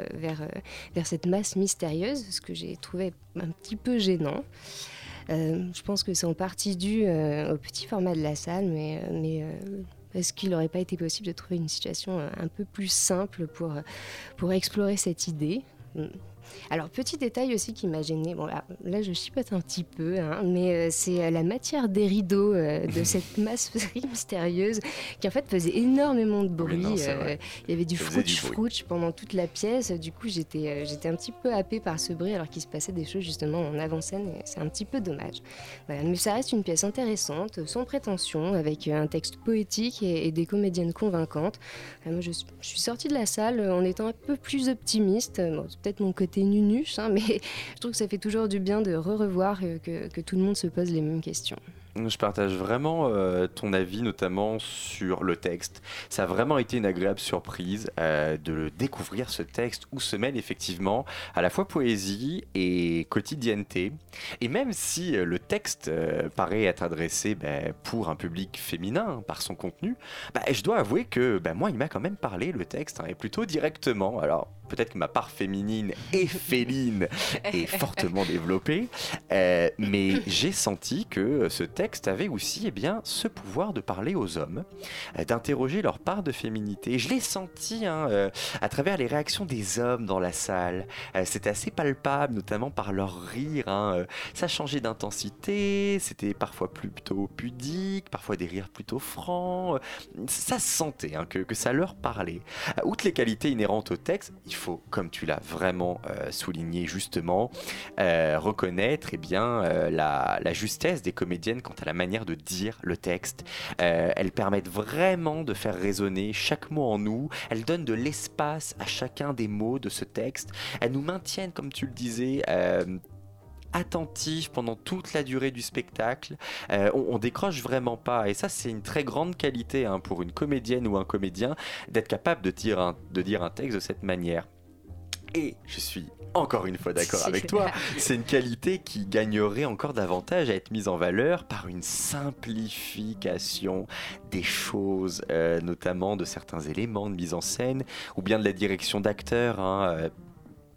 cette masse mystérieuse, ce que j'ai trouvé un petit peu gênant. je pense que c'est en partie dû au petit format de la salle, mais, mais est-ce qu'il n'aurait pas été possible de trouver une situation un peu plus simple pour, pour explorer cette idée? Alors, petit détail aussi qui m'a gêné, bon là, là, je chipote un petit peu, hein, mais euh, c'est euh, la matière des rideaux euh, de [LAUGHS] cette masserie mystérieuse qui en fait faisait énormément de bruit. il y avait du frouch-frouch pendant toute la pièce. Du coup, j'étais j'étais un petit peu happée par ce bruit alors qu'il se passait des choses justement en avant-scène c'est un petit peu dommage. mais ça reste une pièce intéressante, sans prétention, avec un texte poétique et, des comédiennes convaincantes. moi, je, suis sortie de la salle en étant un peu plus optimiste. c'est peut-être mon côté nunuche, hein, mais [LAUGHS] je trouve que ça fait toujours du bien de re-revoir que, que tout le monde se pose les mêmes questions. Je partage vraiment euh, ton avis, notamment sur le texte. Ça a vraiment été une agréable surprise euh, de découvrir ce texte où se mêle effectivement à la fois poésie et quotidienneté. Et même si euh, le texte paraît être adressé ben, pour un public féminin par son contenu, ben, je dois avouer que ben, moi, il m'a quand même parlé le texte, hein, et plutôt directement. Alors, peut-être que ma part féminine et féline [LAUGHS] est fortement développée, mais j'ai senti que ce texte texte avait aussi eh bien, ce pouvoir de parler aux hommes, euh, d'interroger leur part de féminité. je l'ai senti hein, euh, à travers les réactions des hommes dans la salle. Euh, c'était assez palpable, notamment par leur rire. Hein. Ça changeait d'intensité, c'était parfois plutôt pudique, parfois des rires plutôt francs. Ça se sentait hein, que, que, ça leur parlait. Outre les qualités inhérentes au texte, il faut, comme tu l'as vraiment souligné justement, reconnaître eh bien, la, la justesse des comédiennes quand à la manière de dire le texte. Euh, elles permettent vraiment de faire résonner chaque mot en nous. Elles donnent de l'espace à chacun des mots de ce texte. Elles nous maintiennent, comme tu le disais, euh, attentif pendant toute la durée du spectacle. Euh, on, décroche vraiment pas. Et ça, c'est une très grande qualité hein, pour une comédienne ou un comédien d'être capable de dire, de dire un texte de cette manière. Et je suis encore une fois d'accord avec toi, [LAUGHS] c'est une qualité qui gagnerait encore davantage à être mise en valeur par une simplification des choses, euh, notamment de certains éléments de mise en scène, ou bien de la direction d'acteurs. Hein, euh,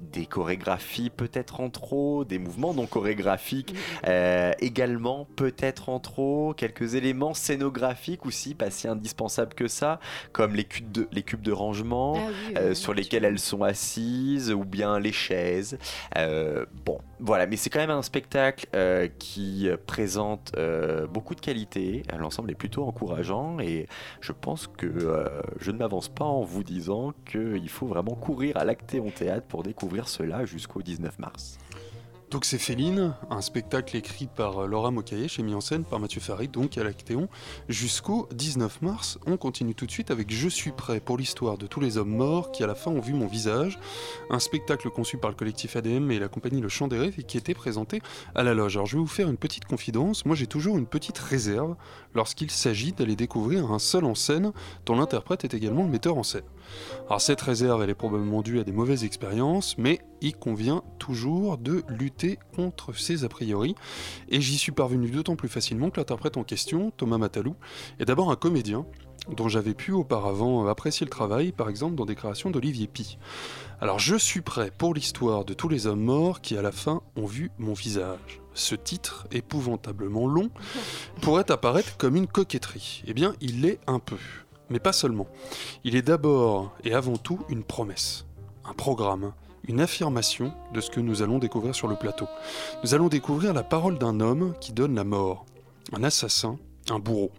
des chorégraphies peut-être en trop, des mouvements non chorégraphiques euh, également peut-être en trop, quelques éléments scénographiques aussi pas si indispensables que ça, comme les cubes de, les cubes de rangement ah euh, sur lesquels elles sont assises ou bien les chaises. Euh, bon, voilà, mais c'est quand même un spectacle qui présente beaucoup de qualité, l'ensemble est plutôt encourageant et je pense que je ne m'avance pas en vous disant qu'il faut vraiment courir à l'Actéon Théâtre pour découvrir cela jusqu'au 19 mars. Donc c'est Féline, un spectacle écrit par euh, Laura Mokayesh et mis en scène par Mathieu Farid, donc à l'Actéon, jusqu'au 19 mars. On continue tout de suite avec Je suis prêt pour l'histoire de tous les hommes morts qui à la fin ont vu mon visage, un spectacle conçu par le collectif ADM et la compagnie Le Chant des Rêves et qui était présenté à la loge. Alors je vais vous faire une petite confidence, moi j'ai toujours une petite réserve lorsqu'il s'agit d'aller découvrir un seul en scène dont l'interprète est également le metteur en scène. Alors cette réserve, elle est probablement due à des mauvaises expériences, mais il convient toujours de lutter contre ces a priori, et j'y suis parvenu d'autant plus facilement que l'interprète en question, Thomas Matalou, est d'abord un comédien dont j'avais pu auparavant apprécier le travail, par exemple dans des créations d'Olivier Pi. Alors je suis prêt pour l'histoire de tous les hommes morts qui à la fin ont vu mon visage. Ce titre, épouvantablement long, pourrait apparaître comme une coquetterie. Eh bien, il l'est un peu mais pas seulement. Il est d'abord et avant tout une promesse, un programme, une affirmation de ce que nous allons découvrir sur le plateau. Nous allons découvrir la parole d'un homme qui donne la mort, un assassin, un bourreau.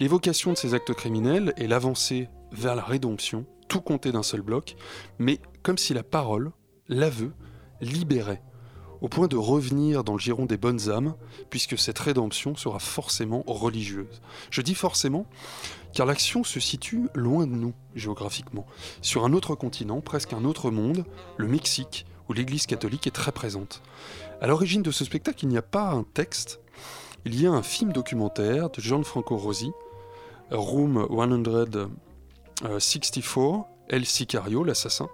L'évocation de ces actes criminels et l'avancée vers la rédemption, tout compté d'un seul bloc, mais comme si la parole, l'aveu, libérait, au point de revenir dans le giron des bonnes âmes, puisque cette rédemption sera forcément religieuse. Je dis forcément, car l'action se situe loin de nous, géographiquement, sur un autre continent, presque un autre monde, le Mexique, où l'Église catholique est très présente. À l'origine de ce spectacle, il n'y a pas un texte, il y a un film documentaire de Gianfranco Rosi, Room 164, El Sicario, l'assassin,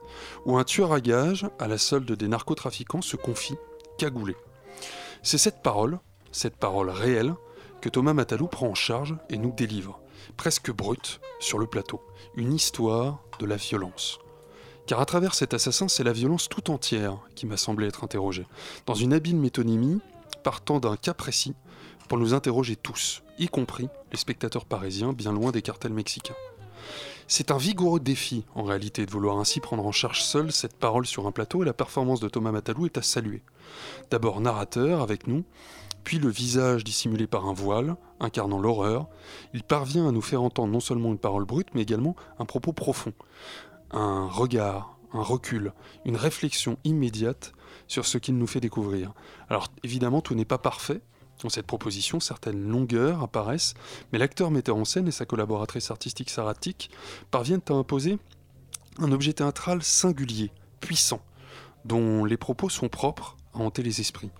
où un tueur à gages, à la solde des narcotrafiquants, se confie, cagoulé. C'est cette parole, cette parole réelle, que Thomas Matalou prend en charge et nous délivre presque brute, sur le plateau, une histoire de la violence. Car à travers cet assassin, c'est la violence tout entière qui m'a semblé être interrogée, dans une habile métonymie, partant d'un cas précis, pour nous interroger tous, y compris les spectateurs parisiens bien loin des cartels mexicains. C'est un vigoureux défi, en réalité, de vouloir ainsi prendre en charge seul cette parole sur un plateau, et la performance de Thomas Matalou est à saluer. D'abord narrateur avec nous, puis le visage dissimulé par un voile, incarnant l'horreur, il parvient à nous faire entendre non seulement une parole brute, mais également un propos profond, un regard, un recul, une réflexion immédiate sur ce qu'il nous fait découvrir. Alors évidemment, tout n'est pas parfait. Dans cette proposition, certaines longueurs apparaissent, mais l'acteur metteur en scène et sa collaboratrice artistique Sarah parviennent à imposer un objet théâtral singulier, puissant, dont les propos sont propres à hanter les esprits.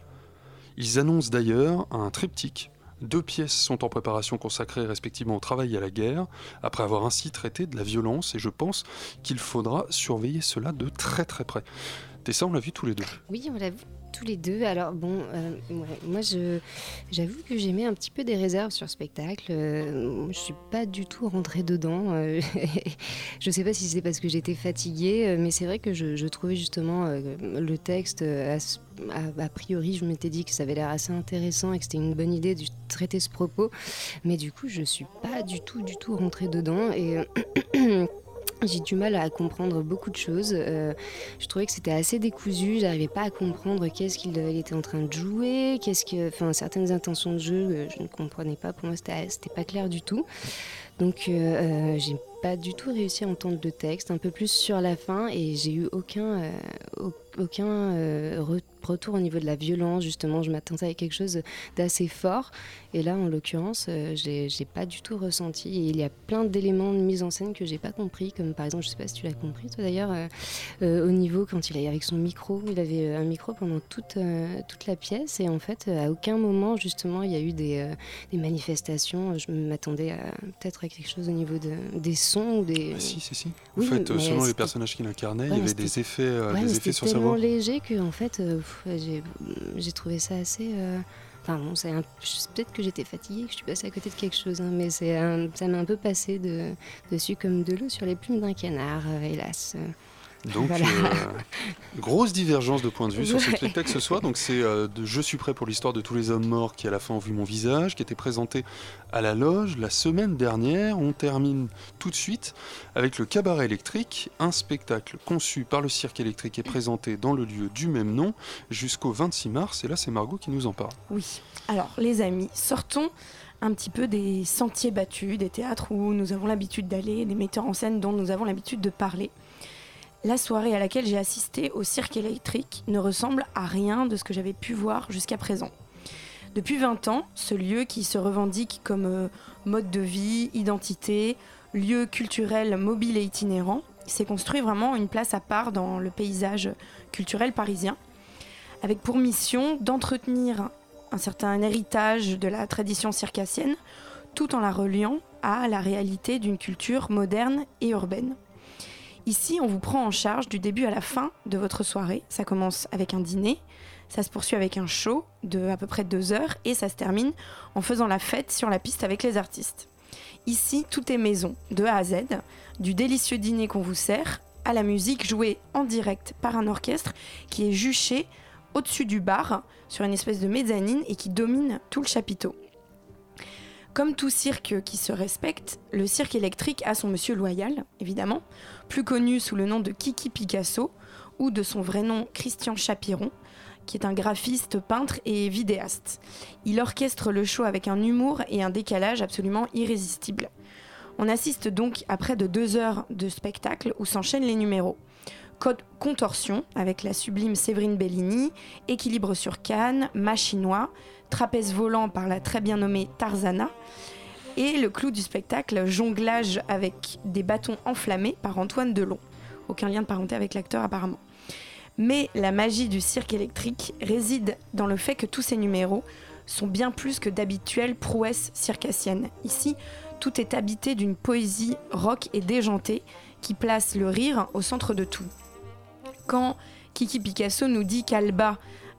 Ils annoncent d'ailleurs un triptyque. Deux pièces sont en préparation consacrées respectivement au travail et à la guerre, après avoir ainsi traité de la violence, et je pense qu'il faudra surveiller cela de très très près. Tessa, on l'a vu tous les deux? Oui, on l'a vu tous les deux. Alors bon, euh, moi j'avoue que j'aimais un petit peu des réserves sur spectacle. Euh, je suis pas du tout rentrée dedans. Euh, [LAUGHS] je sais pas si c'est parce que j'étais fatiguée, mais c'est vrai que je, trouvais justement le texte a, priori, je m'étais dit que ça avait l'air assez intéressant et que c'était une bonne idée de traiter ce propos. Mais du coup, je suis pas du tout, du tout rentrée dedans. Et [CLEARS THROAT] J'ai du mal à comprendre beaucoup de choses. Euh, je trouvais que c'était assez décousu. J'arrivais pas à comprendre qu'est-ce qu'il était en train de jouer, qu'est-ce que, enfin, certaines intentions de jeu, euh, je ne comprenais pas. Pour moi, c'était pas clair du tout. Donc, euh, euh, j'ai pas du tout réussi à entendre le texte. Un peu plus sur la fin, et j'ai eu aucun, aucun retour au niveau de la violence, justement. Je m'attendais à quelque chose d'assez fort. Et là, en l'occurrence, euh, j'ai pas du tout ressenti. Et il y a plein d'éléments de mise en scène que j'ai pas compris, comme par exemple, je sais pas si tu l'as compris, toi d'ailleurs, euh, euh, au niveau quand il est avec son micro, il avait un micro pendant toute, toute la pièce. Et en fait, à aucun moment, justement, il y a eu des, des manifestations. Je m'attendais peut-être à quelque chose au niveau de, des sons ou des. Ah, si, si, si. En fait, selon les personnages qu'il incarnait, il y avait des effets, des effets sur sa voix. tellement léger que, en fait, j'ai trouvé ça assez. Enfin bon, c'est peut-être que j'étais fatiguée, que je suis passée à côté de quelque chose, hein, mais c'est ça m'a un peu passé de, dessus comme de l'eau sur les plumes d'un canard, euh, hélas. Donc, euh, grosse divergence de point de vue sur ce spectacle ce soir. Donc, c'est euh, de Je suis prêt pour l'histoire de tous les hommes morts qui, à la fin, ont vu mon visage, qui était présenté à la loge la semaine dernière. On termine tout de suite avec le Cabaret électrique, un spectacle conçu par le Cirque électrique et présenté dans le lieu du même nom jusqu'au 26 mars. Et là, c'est Margot qui nous en parle. Oui. Alors, les amis, sortons un petit peu des sentiers battus, des théâtres où nous avons l'habitude d'aller, des metteurs en scène dont nous avons l'habitude de parler. La soirée à laquelle j'ai assisté au cirque électrique ne ressemble à rien de ce que j'avais pu voir jusqu'à présent. Depuis 20 ans, ce lieu qui se revendique comme euh, mode de vie, identité, lieu culturel mobile et itinérant, s'est construit vraiment une place à part dans le paysage culturel parisien, avec pour mission d'entretenir un certain héritage de la tradition circassienne, tout en la reliant à la réalité d'une culture moderne et urbaine. Ici, on vous prend en charge du début à la fin de votre soirée. Ça commence avec un dîner, ça se poursuit avec un show de à peu près deux heures et ça se termine en faisant la fête sur la piste avec les artistes. Ici, tout est maison, de A à Z, du délicieux dîner qu'on vous sert à la musique jouée en direct par un orchestre qui est juché au-dessus du bar sur une espèce de mezzanine et qui domine tout le chapiteau. Comme tout cirque qui se respecte, le cirque électrique a son monsieur loyal, évidemment, plus connu sous le nom de Kiki Picasso ou de son vrai nom Christian Chapiron, qui est un graphiste, peintre et vidéaste. Il orchestre le show avec un humour et un décalage absolument irrésistible. On assiste donc à près de deux heures de spectacle où s'enchaînent les numéros. Code contorsion avec la sublime Séverine Bellini, équilibre sur canne, machinois, trapèze volant par la très bien nommée Tarzana, et le clou du spectacle, jonglage avec des bâtons enflammés par Antoine Delon. Aucun lien de parenté avec l'acteur apparemment. Mais la magie du cirque électrique réside dans le fait que tous ces numéros sont bien plus que d'habituelles prouesses circassiennes. Ici, tout est habité d'une poésie rock et déjantée qui place le rire au centre de tout quand Kiki Picasso nous dit qu'Alba,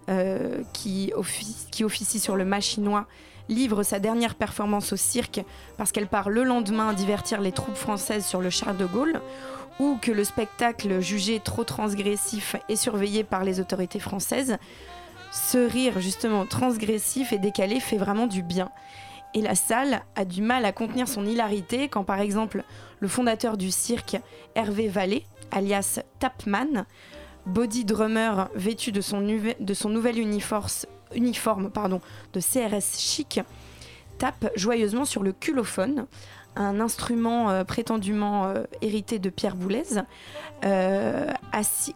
euh, qui, officie, sur le machinois, livre sa dernière performance au cirque parce qu'elle part le lendemain divertir les troupes françaises sur le Charles de Gaulle, ou que le spectacle jugé trop transgressif est surveillé par les autorités françaises, ce rire justement transgressif et décalé fait vraiment du bien. Et la salle a du mal à contenir son hilarité quand par exemple le fondateur du cirque, Hervé Vallée, alias Tapman, body drummer vêtu de son, nouvel uniforme de CRS chic, tape joyeusement sur le culophone, un instrument euh, prétendument euh, hérité de Pierre Boulez, euh,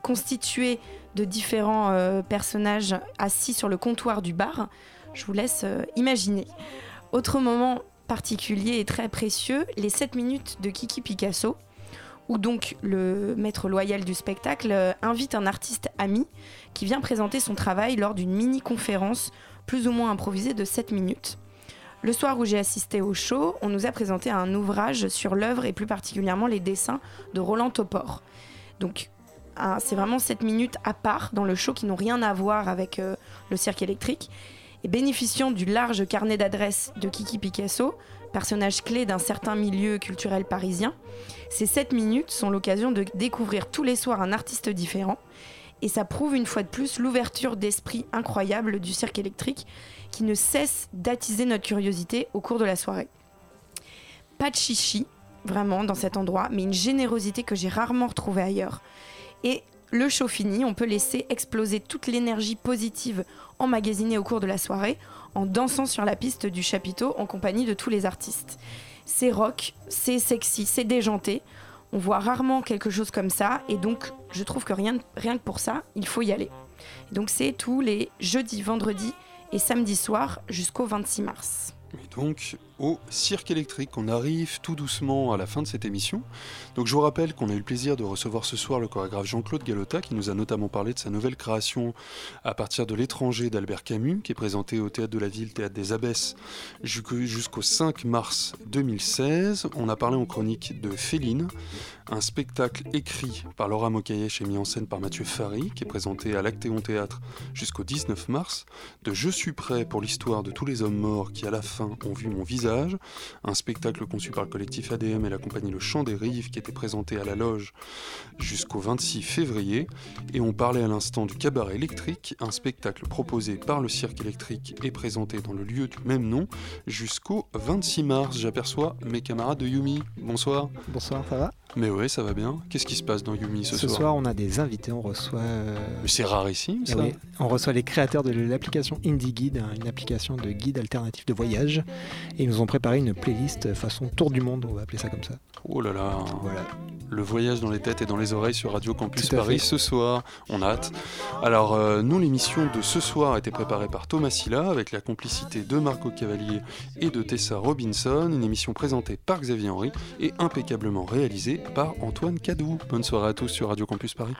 constitué de différents personnages assis sur le comptoir du bar. Je vous laisse imaginer. Autre moment particulier et très précieux, les 7 minutes de Kiki Picasso, où donc le maître loyal du spectacle euh, invite un artiste ami qui vient présenter son travail lors d'une mini-conférence plus ou moins improvisée de 7 minutes. Le soir où j'ai assisté au show, on nous a présenté un ouvrage sur l'œuvre et plus particulièrement les dessins de Roland Topor. Donc c'est vraiment 7 minutes à part dans le show qui n'ont rien à voir avec euh, le cirque électrique. Et bénéficiant du large carnet d'adresses de Kiki Picasso, personnage clé d'un certain milieu culturel parisien, ces 7 minutes sont l'occasion de découvrir tous les soirs un artiste différent. Et ça prouve une fois de plus l'ouverture d'esprit incroyable du cirque électrique qui ne cesse d'attiser notre curiosité au cours de la soirée. Pas de chichi, vraiment, dans cet endroit, mais une générosité que j'ai rarement retrouvée ailleurs. Et le show fini, on peut laisser exploser toute l'énergie positive emmagasinée au cours de la soirée en dansant sur la piste du chapiteau en compagnie de tous les artistes c'est rock, c'est sexy, c'est déjanté. On voit rarement quelque chose comme ça et donc je trouve que rien, que pour ça, il faut y aller. Donc c'est tous les jeudis, vendredis et samedis soirs jusqu'au 26 mars. Au cirque électrique. On arrive tout doucement à la fin de cette émission. Donc je vous rappelle qu'on a eu le plaisir de recevoir ce soir le chorégraphe Jean-Claude Galota qui nous a notamment parlé de sa nouvelle création à partir de l'étranger d'Albert Camus qui est présenté au Théâtre de la Ville, Théâtre des Abbesses jusqu'au 5 mars 2016. On a parlé en chronique de Féline, un spectacle écrit par Laura Mokayesh et mis en scène par Mathieu Fary qui est présenté à l'Actéon Théâtre jusqu'au 19 mars. De Je suis prêt pour l'histoire de tous les hommes morts qui à la fin ont vu mon visage un spectacle conçu par le collectif ADM et la compagnie Le Chant des Rives qui était présenté à la loge jusqu'au 26 février. Et on parlait à l'instant du cabaret électrique, un spectacle proposé par le cirque électrique et présenté dans le lieu du même nom jusqu'au 26 mars. J'aperçois mes camarades de Yumi. Bonsoir. Bonsoir, ça va? Mais ouais, ça va bien. Qu'est-ce qui se passe dans Yumi ce, soir Ce soir, on a des invités, on reçoit... Euh, c'est rarissime eh ça On reçoit les créateurs de l'application Indie Guide, hein, une application de guide alternatif de voyage. Et ils nous ont préparé une playlist façon tour du monde, on va appeler ça comme ça. Oh là là Voilà. Le voyage dans les têtes et dans les oreilles sur Radio Campus Paris ce soir. On a hâte. Alors, euh, nous, l'émission de ce soir a été préparée par Thomas Silla avec la complicité de Marco Cavalier et de Tessa Robinson. Une émission présentée par Xavier Henry et impeccablement réalisée par Antoine Cadou. Bonne soirée à tous sur Radio Campus Paris.